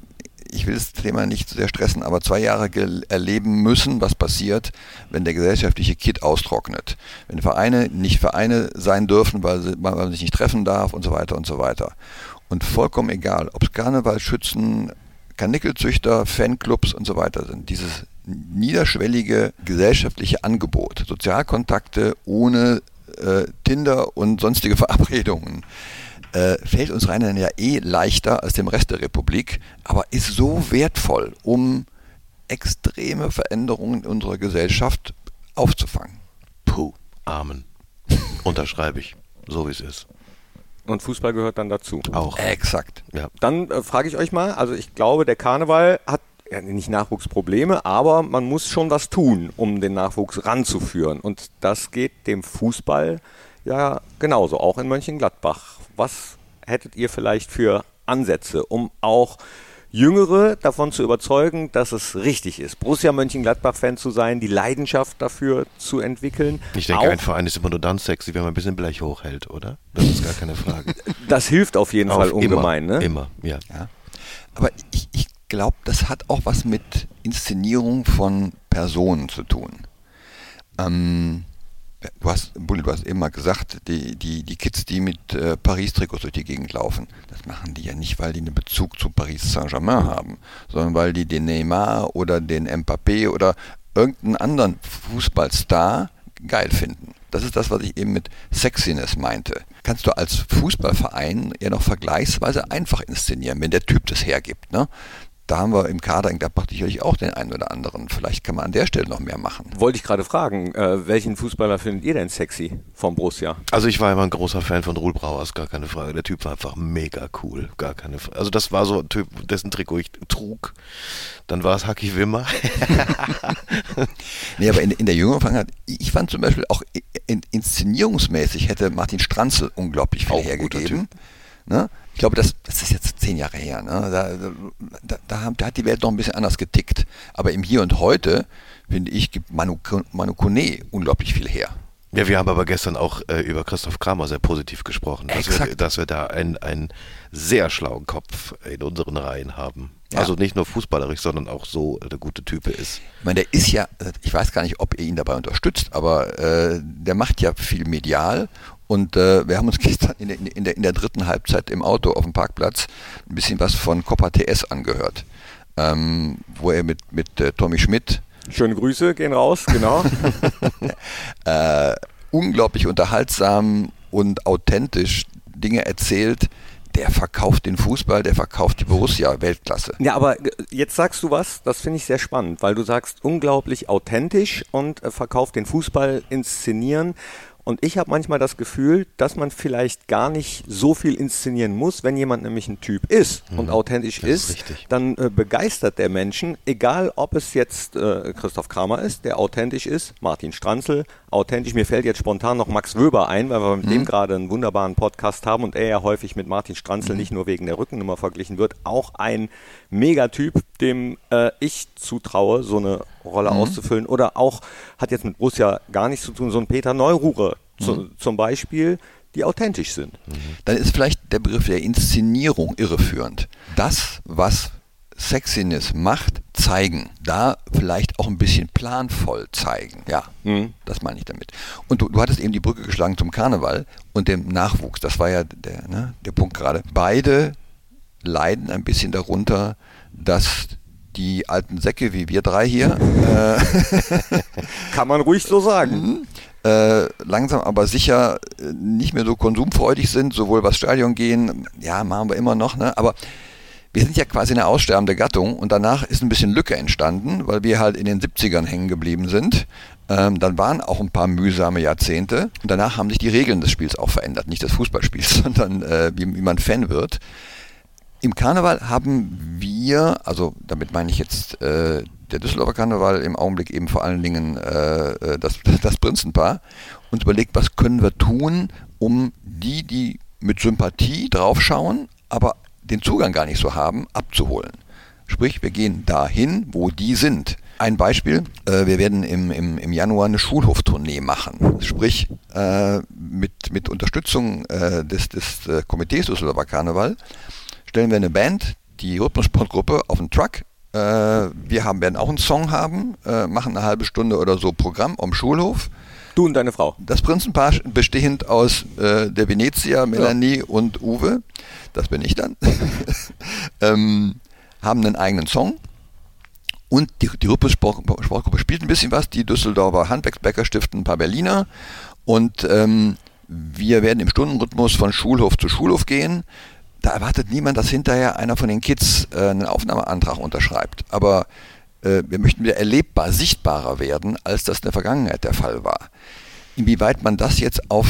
Speaker 2: ich will das Thema nicht zu sehr stressen, aber zwei Jahre erleben müssen, was passiert, wenn der gesellschaftliche Kit austrocknet. Wenn Vereine nicht Vereine sein dürfen, weil, sie, weil man sich nicht treffen darf und so weiter und so weiter. Und vollkommen egal, ob es Karnevalschützen, Kanickelzüchter, Fanclubs und so weiter sind. Dieses niederschwellige gesellschaftliche Angebot, Sozialkontakte ohne äh, Tinder und sonstige Verabredungen, äh, fällt uns Rheinland ja eh leichter als dem Rest der Republik, aber ist so wertvoll, um extreme Veränderungen in unserer Gesellschaft aufzufangen.
Speaker 3: Puh, Amen. Unterschreibe ich, so wie es ist.
Speaker 1: Und Fußball gehört dann dazu.
Speaker 3: Auch.
Speaker 2: Exakt.
Speaker 1: Ja. Dann äh, frage ich euch mal, also ich glaube, der Karneval hat ja, nicht Nachwuchsprobleme, aber man muss schon was tun, um den Nachwuchs ranzuführen. Und das geht dem Fußball ja genauso, auch in Mönchengladbach. Was hättet ihr vielleicht für Ansätze, um auch Jüngere davon zu überzeugen, dass es richtig ist, Borussia Mönchengladbach-Fan zu sein, die Leidenschaft dafür zu entwickeln.
Speaker 3: Ich denke, ein Verein ist immer nur dann sexy, wenn man ein bisschen Blech hochhält, oder? Das ist gar keine Frage.
Speaker 1: das hilft auf jeden auf Fall ungemein,
Speaker 3: immer,
Speaker 1: ne?
Speaker 3: Immer, ja.
Speaker 2: ja. Aber ich, ich glaube, das hat auch was mit Inszenierung von Personen zu tun. Ähm, du hast, Bulli, du hast eben mal gesagt, die, die, die Kids, die mit äh, Paris-Trikots durch die Gegend laufen, das machen die ja nicht, weil die einen Bezug zu Paris Saint-Germain haben, sondern weil die den Neymar oder den Mbappé oder irgendeinen anderen Fußballstar geil finden. Das ist das, was ich eben mit Sexiness meinte. Kannst du als Fußballverein ja noch vergleichsweise einfach inszenieren, wenn der Typ das hergibt. Ne? Da haben wir im Kader in Gladbach sicherlich auch den einen oder anderen. Vielleicht kann man an der Stelle noch mehr machen.
Speaker 1: Wollte ich gerade fragen, äh, welchen Fußballer findet ihr denn sexy vom Borussia?
Speaker 3: Also ich war immer ein großer Fan von Ruhl Brauers, gar keine Frage. Der Typ war einfach mega cool, gar keine Frage. Also das war so ein Typ, dessen Trikot ich trug. Dann war es Haki Wimmer.
Speaker 2: nee, aber in, in der jüngeren Vergangenheit, ich fand zum Beispiel auch in, inszenierungsmäßig hätte Martin Stranzel unglaublich viel auch hergegeben. Ne? Ich glaube, das, das ist jetzt zehn Jahre her. Ne? Da, da, da, da, hat die Welt noch ein bisschen anders getickt. Aber im Hier und Heute, finde ich, gibt Manu, Manu Kone unglaublich viel her.
Speaker 3: Ja, wir haben aber gestern auch äh, über Christoph Kramer sehr positiv gesprochen, dass, wir, dass wir, da einen, einen sehr schlauen Kopf in unseren Reihen haben. Ja. Also nicht nur fußballerisch, sondern auch so der gute Typ ist.
Speaker 2: Ich meine, der ist ja, ich weiß gar nicht, ob ihr ihn dabei unterstützt, aber äh, der macht ja viel medial und äh, wir haben uns gestern in der, in, der, in der dritten Halbzeit im Auto auf dem Parkplatz ein bisschen was von Copa TS angehört, ähm, wo er mit, mit äh, Tommy Schmidt.
Speaker 1: Schöne Grüße gehen raus, genau.
Speaker 2: äh, unglaublich unterhaltsam und authentisch Dinge erzählt, der verkauft den Fußball, der verkauft die Borussia Weltklasse.
Speaker 1: Ja, aber äh, jetzt sagst du was, das finde ich sehr spannend, weil du sagst unglaublich authentisch und äh, verkauft den Fußball inszenieren und ich habe manchmal das Gefühl, dass man vielleicht gar nicht so viel inszenieren muss, wenn jemand nämlich ein Typ ist mhm. und authentisch ist, ist dann äh, begeistert der Menschen, egal ob es jetzt äh, Christoph Kramer ist, der authentisch ist, Martin Stranzel, authentisch. Mir fällt jetzt spontan noch Max Wöber ein, weil wir mit mhm. dem gerade einen wunderbaren Podcast haben und er ja häufig mit Martin Stranzel mhm. nicht nur wegen der Rückennummer verglichen wird, auch ein Megatyp, dem äh, ich zutraue, so eine Rolle mhm. auszufüllen. Oder auch, hat jetzt mit Borussia gar nichts zu tun, so ein Peter Neururer zu, mhm. zum Beispiel, die authentisch sind.
Speaker 2: Mhm. Dann ist vielleicht der Begriff der Inszenierung irreführend. Das, was Sexiness macht, zeigen. Da vielleicht auch ein bisschen planvoll zeigen. Ja, mhm. das meine ich damit. Und du, du hattest eben die Brücke geschlagen zum Karneval und dem Nachwuchs. Das war ja der, ne, der Punkt gerade. Beide leiden ein bisschen darunter, dass die alten Säcke wie wir drei hier.
Speaker 1: Äh, Kann man ruhig so sagen. Mhm.
Speaker 2: Äh, langsam aber sicher äh, nicht mehr so konsumfreudig sind, sowohl was Stadion gehen, ja, machen wir immer noch, ne? aber wir sind ja quasi eine aussterbende Gattung und danach ist ein bisschen Lücke entstanden, weil wir halt in den 70ern hängen geblieben sind. Ähm, dann waren auch ein paar mühsame Jahrzehnte und danach haben sich die Regeln des Spiels auch verändert. Nicht des Fußballspiels, sondern äh, wie, wie man Fan wird. Im Karneval haben wir, also damit meine ich jetzt äh, der Düsseldorfer Karneval, im Augenblick eben vor allen Dingen äh, äh das, das Prinzenpaar, uns überlegt, was können wir tun, um die, die mit Sympathie draufschauen, aber den Zugang gar nicht so haben, abzuholen. Sprich, wir gehen dahin, wo die sind. Ein Beispiel, äh, wir werden im, im, im Januar eine Schulhoftournee machen. Sprich, äh, mit, mit Unterstützung äh, des, des äh, Komitees Düsseldorfer Karneval stellen wir eine Band, die Rhythmussportgruppe, auf einen Truck. Äh, wir haben, werden auch einen Song haben, äh, machen eine halbe Stunde oder so Programm am Schulhof.
Speaker 1: Du und deine Frau.
Speaker 2: Das Prinzenpaar bestehend aus äh, der Venezia, Melanie ja. und Uwe, das bin ich dann, ähm, haben einen eigenen Song. Und die, die Sportgruppe spielt ein bisschen was. Die Düsseldorfer Handwerksbäcker stiften ein paar Berliner. Und ähm, wir werden im Stundenrhythmus von Schulhof zu Schulhof gehen. Da erwartet niemand, dass hinterher einer von den Kids äh, einen Aufnahmeantrag unterschreibt. Aber wir möchten wieder erlebbar, sichtbarer werden, als das in der Vergangenheit der Fall war. Inwieweit man das jetzt auf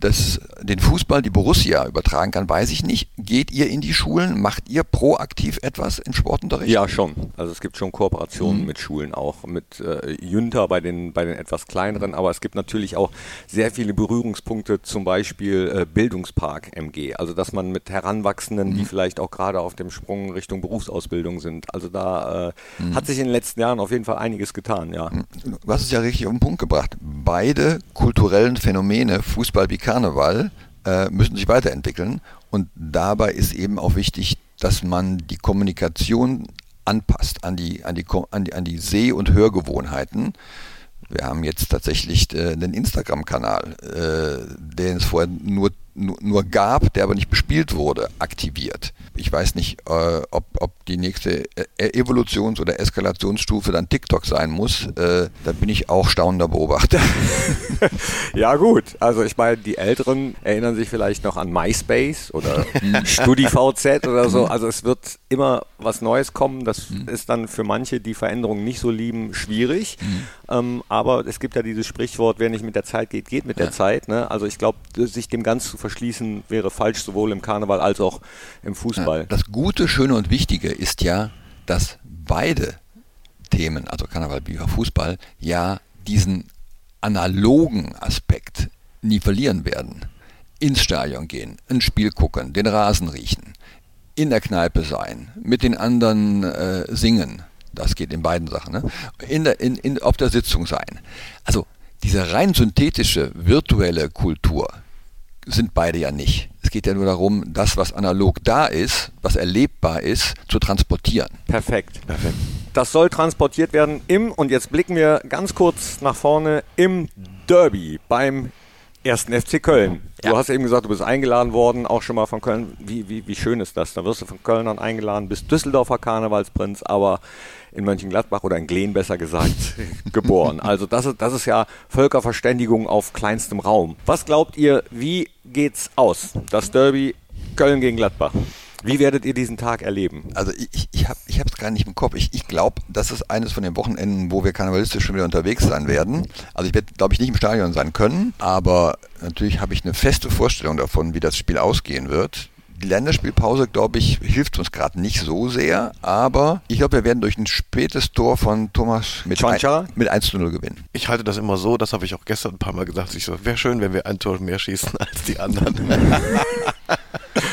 Speaker 2: das, den Fußball, die Borussia übertragen kann, weiß ich nicht. Geht ihr in die Schulen? Macht ihr proaktiv etwas im Sportunterricht?
Speaker 1: Ja, schon. Also es gibt schon Kooperationen mhm. mit Schulen, auch mit äh, Jünter bei den, bei den etwas kleineren, aber es gibt natürlich auch sehr viele Berührungspunkte, zum Beispiel äh, Bildungspark MG. Also dass man mit Heranwachsenden, mhm. die vielleicht auch gerade auf dem Sprung Richtung Berufsausbildung sind. Also da äh, mhm. hat sich in den letzten Jahren auf jeden Fall einiges getan, ja.
Speaker 2: Mhm. Du hast es ja richtig auf den Punkt gebracht. Beide kulturellen Phänomene, Fußball wie Karneval äh, müssen sich weiterentwickeln. Und dabei ist eben auch wichtig, dass man die Kommunikation anpasst an die, an die, an die, an die Seh- und Hörgewohnheiten. Wir haben jetzt tatsächlich äh, einen Instagram-Kanal, äh, den es vorher nur, nur, nur, gab, der aber nicht bespielt wurde, aktiviert. Ich weiß nicht, äh, ob, ob die nächste e-, Evolutions- oder Eskalationsstufe dann TikTok sein muss. Äh, da bin ich auch staunender Beobachter.
Speaker 1: ja gut, also ich meine, die Älteren erinnern sich vielleicht noch an MySpace oder StudiVZ oder so. Also es wird immer was Neues kommen. Das mhm. ist dann für manche, die Veränderungen nicht so lieben, schwierig. Mhm. Ähm, aber es gibt ja dieses Sprichwort, wer nicht mit der Zeit geht, geht mit ja. der Zeit. Ne? Also ich glaube, sich dem ganz zu verschließen, wäre falsch, sowohl im Karneval als auch im Fußball. Ja,
Speaker 2: das Gute, Schöne und Wichtige ist ja, dass beide Themen, also Karneval wie Fußball, ja diesen analogen Aspekt nie verlieren werden. Ins Stadion gehen, ein Spiel gucken, den Rasen riechen, in der Kneipe sein, mit den anderen äh, singen. Das geht in beiden Sachen. Ne? In der, in, in, auf der Sitzung sein. Also diese rein synthetische, virtuelle Kultur sind beide ja nicht. Es geht ja nur darum, das, was analog da ist, was erlebbar ist, zu transportieren.
Speaker 1: Perfekt. Perfekt. Das soll transportiert werden im, und jetzt blicken wir ganz kurz nach vorne, im Derby beim ersten FC Köln. Ja. Du hast eben gesagt, du bist eingeladen worden, auch schon mal von Köln. Wie, wie, wie schön ist das? Da wirst du von Kölnern eingeladen, bist Düsseldorfer Karnevalsprinz, aber in Mönchengladbach oder in Glen besser gesagt geboren. Also das ist, das ist ja Völkerverständigung auf kleinstem Raum. Was glaubt ihr, wie geht's aus? Das Derby Köln gegen Gladbach. Wie werdet ihr diesen Tag erleben?
Speaker 2: Also ich, ich habe es gar nicht im Kopf. Ich, ich glaube, das ist eines von den Wochenenden, wo wir karnevalistisch schon wieder unterwegs sein werden. Also ich werde, glaube ich, nicht im Stadion sein können, aber natürlich habe ich eine feste Vorstellung davon, wie das Spiel ausgehen wird. Die Länderspielpause, glaube ich, hilft uns gerade nicht so sehr, aber ich glaube, wir werden durch ein spätes Tor von Thomas mit, ein, mit 1 zu 0 gewinnen.
Speaker 3: Ich halte das immer so, das habe ich auch gestern ein paar Mal gesagt. Ich so, wäre schön, wenn wir ein Tor mehr schießen als die anderen.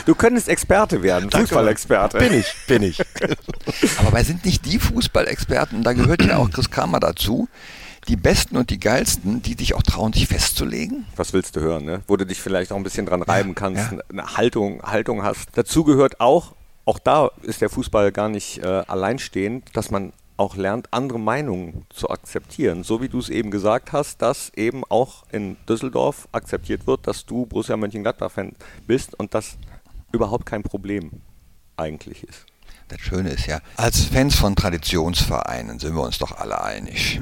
Speaker 1: Du könntest Experte werden, Fußballexperte.
Speaker 3: Bin ich, bin ich.
Speaker 2: Aber wir sind nicht die Fußballexperten, da gehört ja auch Chris Kramer dazu. Die Besten und die Geilsten, die dich auch trauen, dich festzulegen.
Speaker 1: Was willst du hören, ne? Wo du dich vielleicht auch ein bisschen dran reiben kannst, ja. eine Haltung, Haltung hast. Dazu gehört auch, auch da ist der Fußball gar nicht äh, alleinstehend, dass man auch lernt, andere Meinungen zu akzeptieren. So wie du es eben gesagt hast, dass eben auch in Düsseldorf akzeptiert wird, dass du Borussia Mönchengladbach-Fan bist und das überhaupt kein Problem eigentlich ist.
Speaker 2: Das Schöne ist ja, als Fans von Traditionsvereinen sind wir uns doch alle einig.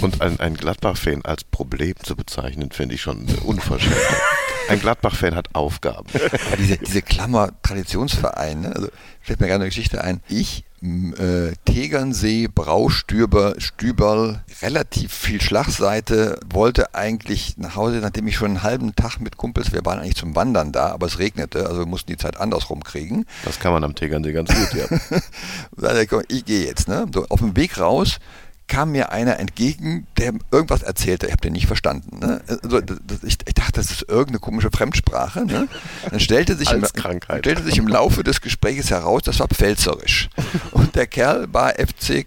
Speaker 3: Und ein, ein Gladbach-Fan als Problem zu bezeichnen, finde ich schon unverschämt. ein Gladbach-Fan hat Aufgaben.
Speaker 2: Diese, diese Klammer Traditionsverein, ne? also fällt mir gerade eine Geschichte ein. Ich äh, Tegernsee, Braustüber, Stüberl, relativ viel Schlagseite, wollte eigentlich nach Hause, nachdem ich schon einen halben Tag mit Kumpels, wir waren eigentlich zum Wandern da, aber es regnete, also wir mussten die Zeit andersrum kriegen.
Speaker 3: Das kann man am Tegernsee ganz gut,
Speaker 2: ja. ich gehe jetzt, ne? So, auf dem Weg raus kam mir einer entgegen, der irgendwas erzählte. Ich habe den nicht verstanden. Ne? Also, ich, ich, dachte, das ist irgendeine komische Fremdsprache. Ne? Dann stellte sich, im, stellte sich im Laufe des Gesprächs heraus, das war Pfälzerisch. Und der Kerl war FCK,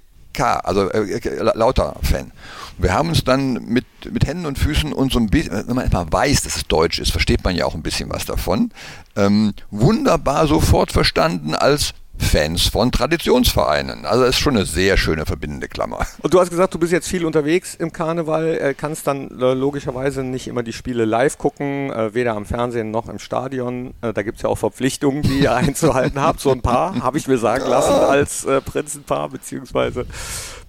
Speaker 2: also äh, lauter Fan. Wir haben uns dann mit, mit Händen und Füßen und so ein bisschen, wenn man erstmal weiß, dass es Deutsch ist, versteht man ja auch ein bisschen was davon, ähm, wunderbar sofort verstanden als Fans von Traditionsvereinen. Also ist schon eine sehr schöne verbindende Klammer.
Speaker 1: Und du hast gesagt, du bist jetzt viel unterwegs im Karneval, äh, kannst dann äh, logischerweise nicht immer die Spiele live gucken, äh, weder am Fernsehen noch im Stadion. Da gibt es ja auch Verpflichtungen, die ihr einzuhalten habt. So ein paar, habe ich mir sagen lassen, als Prinzenpaar beziehungsweise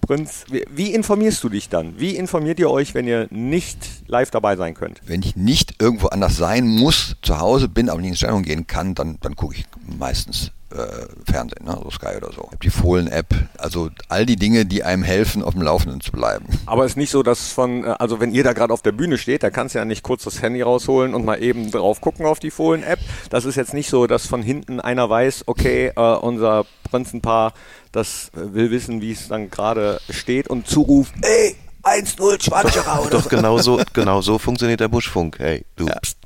Speaker 1: Prinz. Wie informierst du dich dann? Wie informiert ihr euch, wenn ihr nicht live dabei sein könnt?
Speaker 2: Wenn ich nicht irgendwo anders sein muss, zu Hause bin, aber nicht ins Stadion gehen kann, dann, dann gucke ich meistens äh, Fernsehen, ne? so Sky oder so. Die Fohlen-App, also all die Dinge, die einem helfen, auf dem Laufenden zu bleiben.
Speaker 1: Aber es ist nicht so, dass von, äh, also wenn ihr da gerade auf der Bühne steht, da kannst du ja nicht kurz das Handy rausholen und mal eben drauf gucken auf die Fohlen-App. Das ist jetzt nicht so, dass von hinten einer weiß, okay, äh, unser Prinzenpaar, das will wissen, wie es dann gerade steht und zuruft, ey, 1-0 Schwanscherer
Speaker 3: oder Doch, genau so, genau so funktioniert der Buschfunk. Hey, du, ja. pst,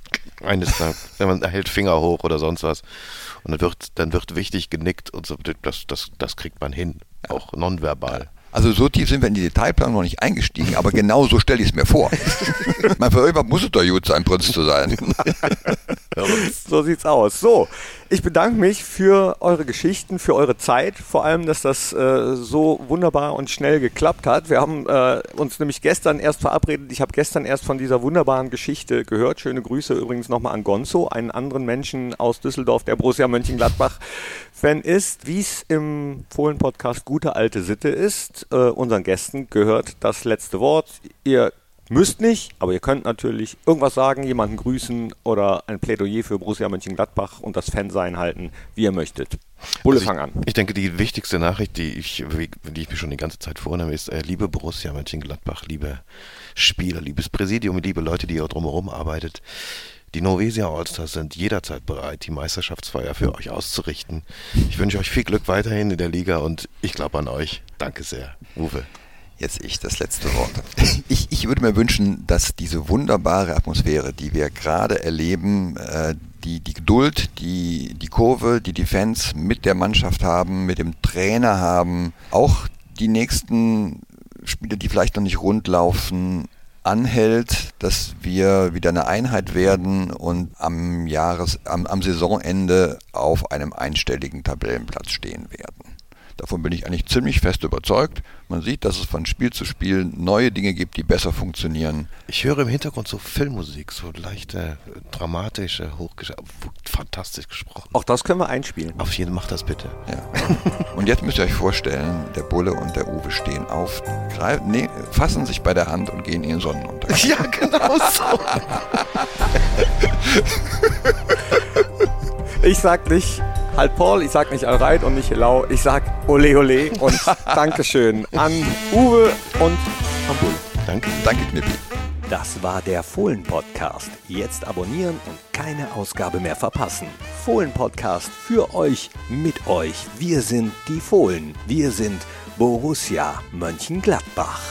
Speaker 3: eines Tages, wenn man hält Finger hoch oder sonst was. Und dann wird, dann wird wichtig genickt und so, das, das, das kriegt man hin, auch nonverbal.
Speaker 2: Also so tief sind wir in die Detailplanung noch nicht eingestiegen, aber genau so stelle ich es mir vor. mein, irgendwann muss es doch gut sein, Prinz zu sein.
Speaker 1: so sieht's aus. So, ich bedanke mich für eure Geschichten, für eure Zeit, vor allem, dass das äh, so wunderbar und schnell geklappt hat. Wir haben äh, uns nämlich gestern erst verabredet. Ich habe gestern erst von dieser wunderbaren Geschichte gehört. Schöne Grüße übrigens nochmal an Gonzo, einen anderen Menschen aus Düsseldorf, der Borussia Mönchengladbach-Fan ist. Wie es im Fohlen-Podcast gute alte Sitte ist, äh, unseren Gästen gehört das letzte Wort. Ihr Müsst nicht, aber ihr könnt natürlich irgendwas sagen, jemanden grüßen oder ein Plädoyer für Borussia Mönchengladbach und das Fansein halten, wie ihr möchtet.
Speaker 3: Bulle, also fang an. Ich denke, die wichtigste Nachricht, die ich, die ich mir schon die ganze Zeit vornehme, ist, äh, liebe Borussia Mönchengladbach, liebe Spieler, liebes Präsidium, liebe Leute, die ihr drumherum arbeitet. Die Norwesia Allstars sind jederzeit bereit, die Meisterschaftsfeier für euch auszurichten. Ich wünsche euch viel Glück weiterhin in der Liga und ich glaube an euch. Danke sehr. Uwe.
Speaker 2: Jetzt ich, das letzte Wort. Ich, ich würde mir wünschen, dass diese wunderbare Atmosphäre, die wir gerade erleben, äh, die, die Geduld, die, die Kurve, die die Fans mit der Mannschaft haben, mit dem Trainer haben, auch die nächsten Spiele, die vielleicht noch nicht rund laufen, anhält, dass wir wieder eine Einheit werden und am Jahres, am, am Saisonende auf einem einstelligen Tabellenplatz stehen werden. Davon bin ich eigentlich ziemlich fest überzeugt. Man sieht, dass es von Spiel zu Spiel neue Dinge gibt, die besser funktionieren.
Speaker 3: Ich höre im Hintergrund so Filmmusik, so leichte, dramatische, hochgesch fantastisch gesprochen.
Speaker 1: Auch das können wir einspielen.
Speaker 3: Auf jeden Fall, mach das bitte.
Speaker 2: Ja. und jetzt müsst ihr euch vorstellen, der Bulle und der Uwe stehen auf, greifen, nee, fassen sich bei der Hand und gehen in den Sonnenuntergang.
Speaker 1: Ja, genau so. ich sag nicht halt Paul, ich sag nicht Alreit und nicht Helau, ich sag Ole Ole und Dankeschön an Uwe und an Bull.
Speaker 2: Danke, danke Knippi.
Speaker 1: Das war der Fohlen-Podcast. Jetzt abonnieren und keine Ausgabe mehr verpassen. Fohlen-Podcast für euch, mit euch. Wir sind die Fohlen. Wir sind Borussia Mönchengladbach.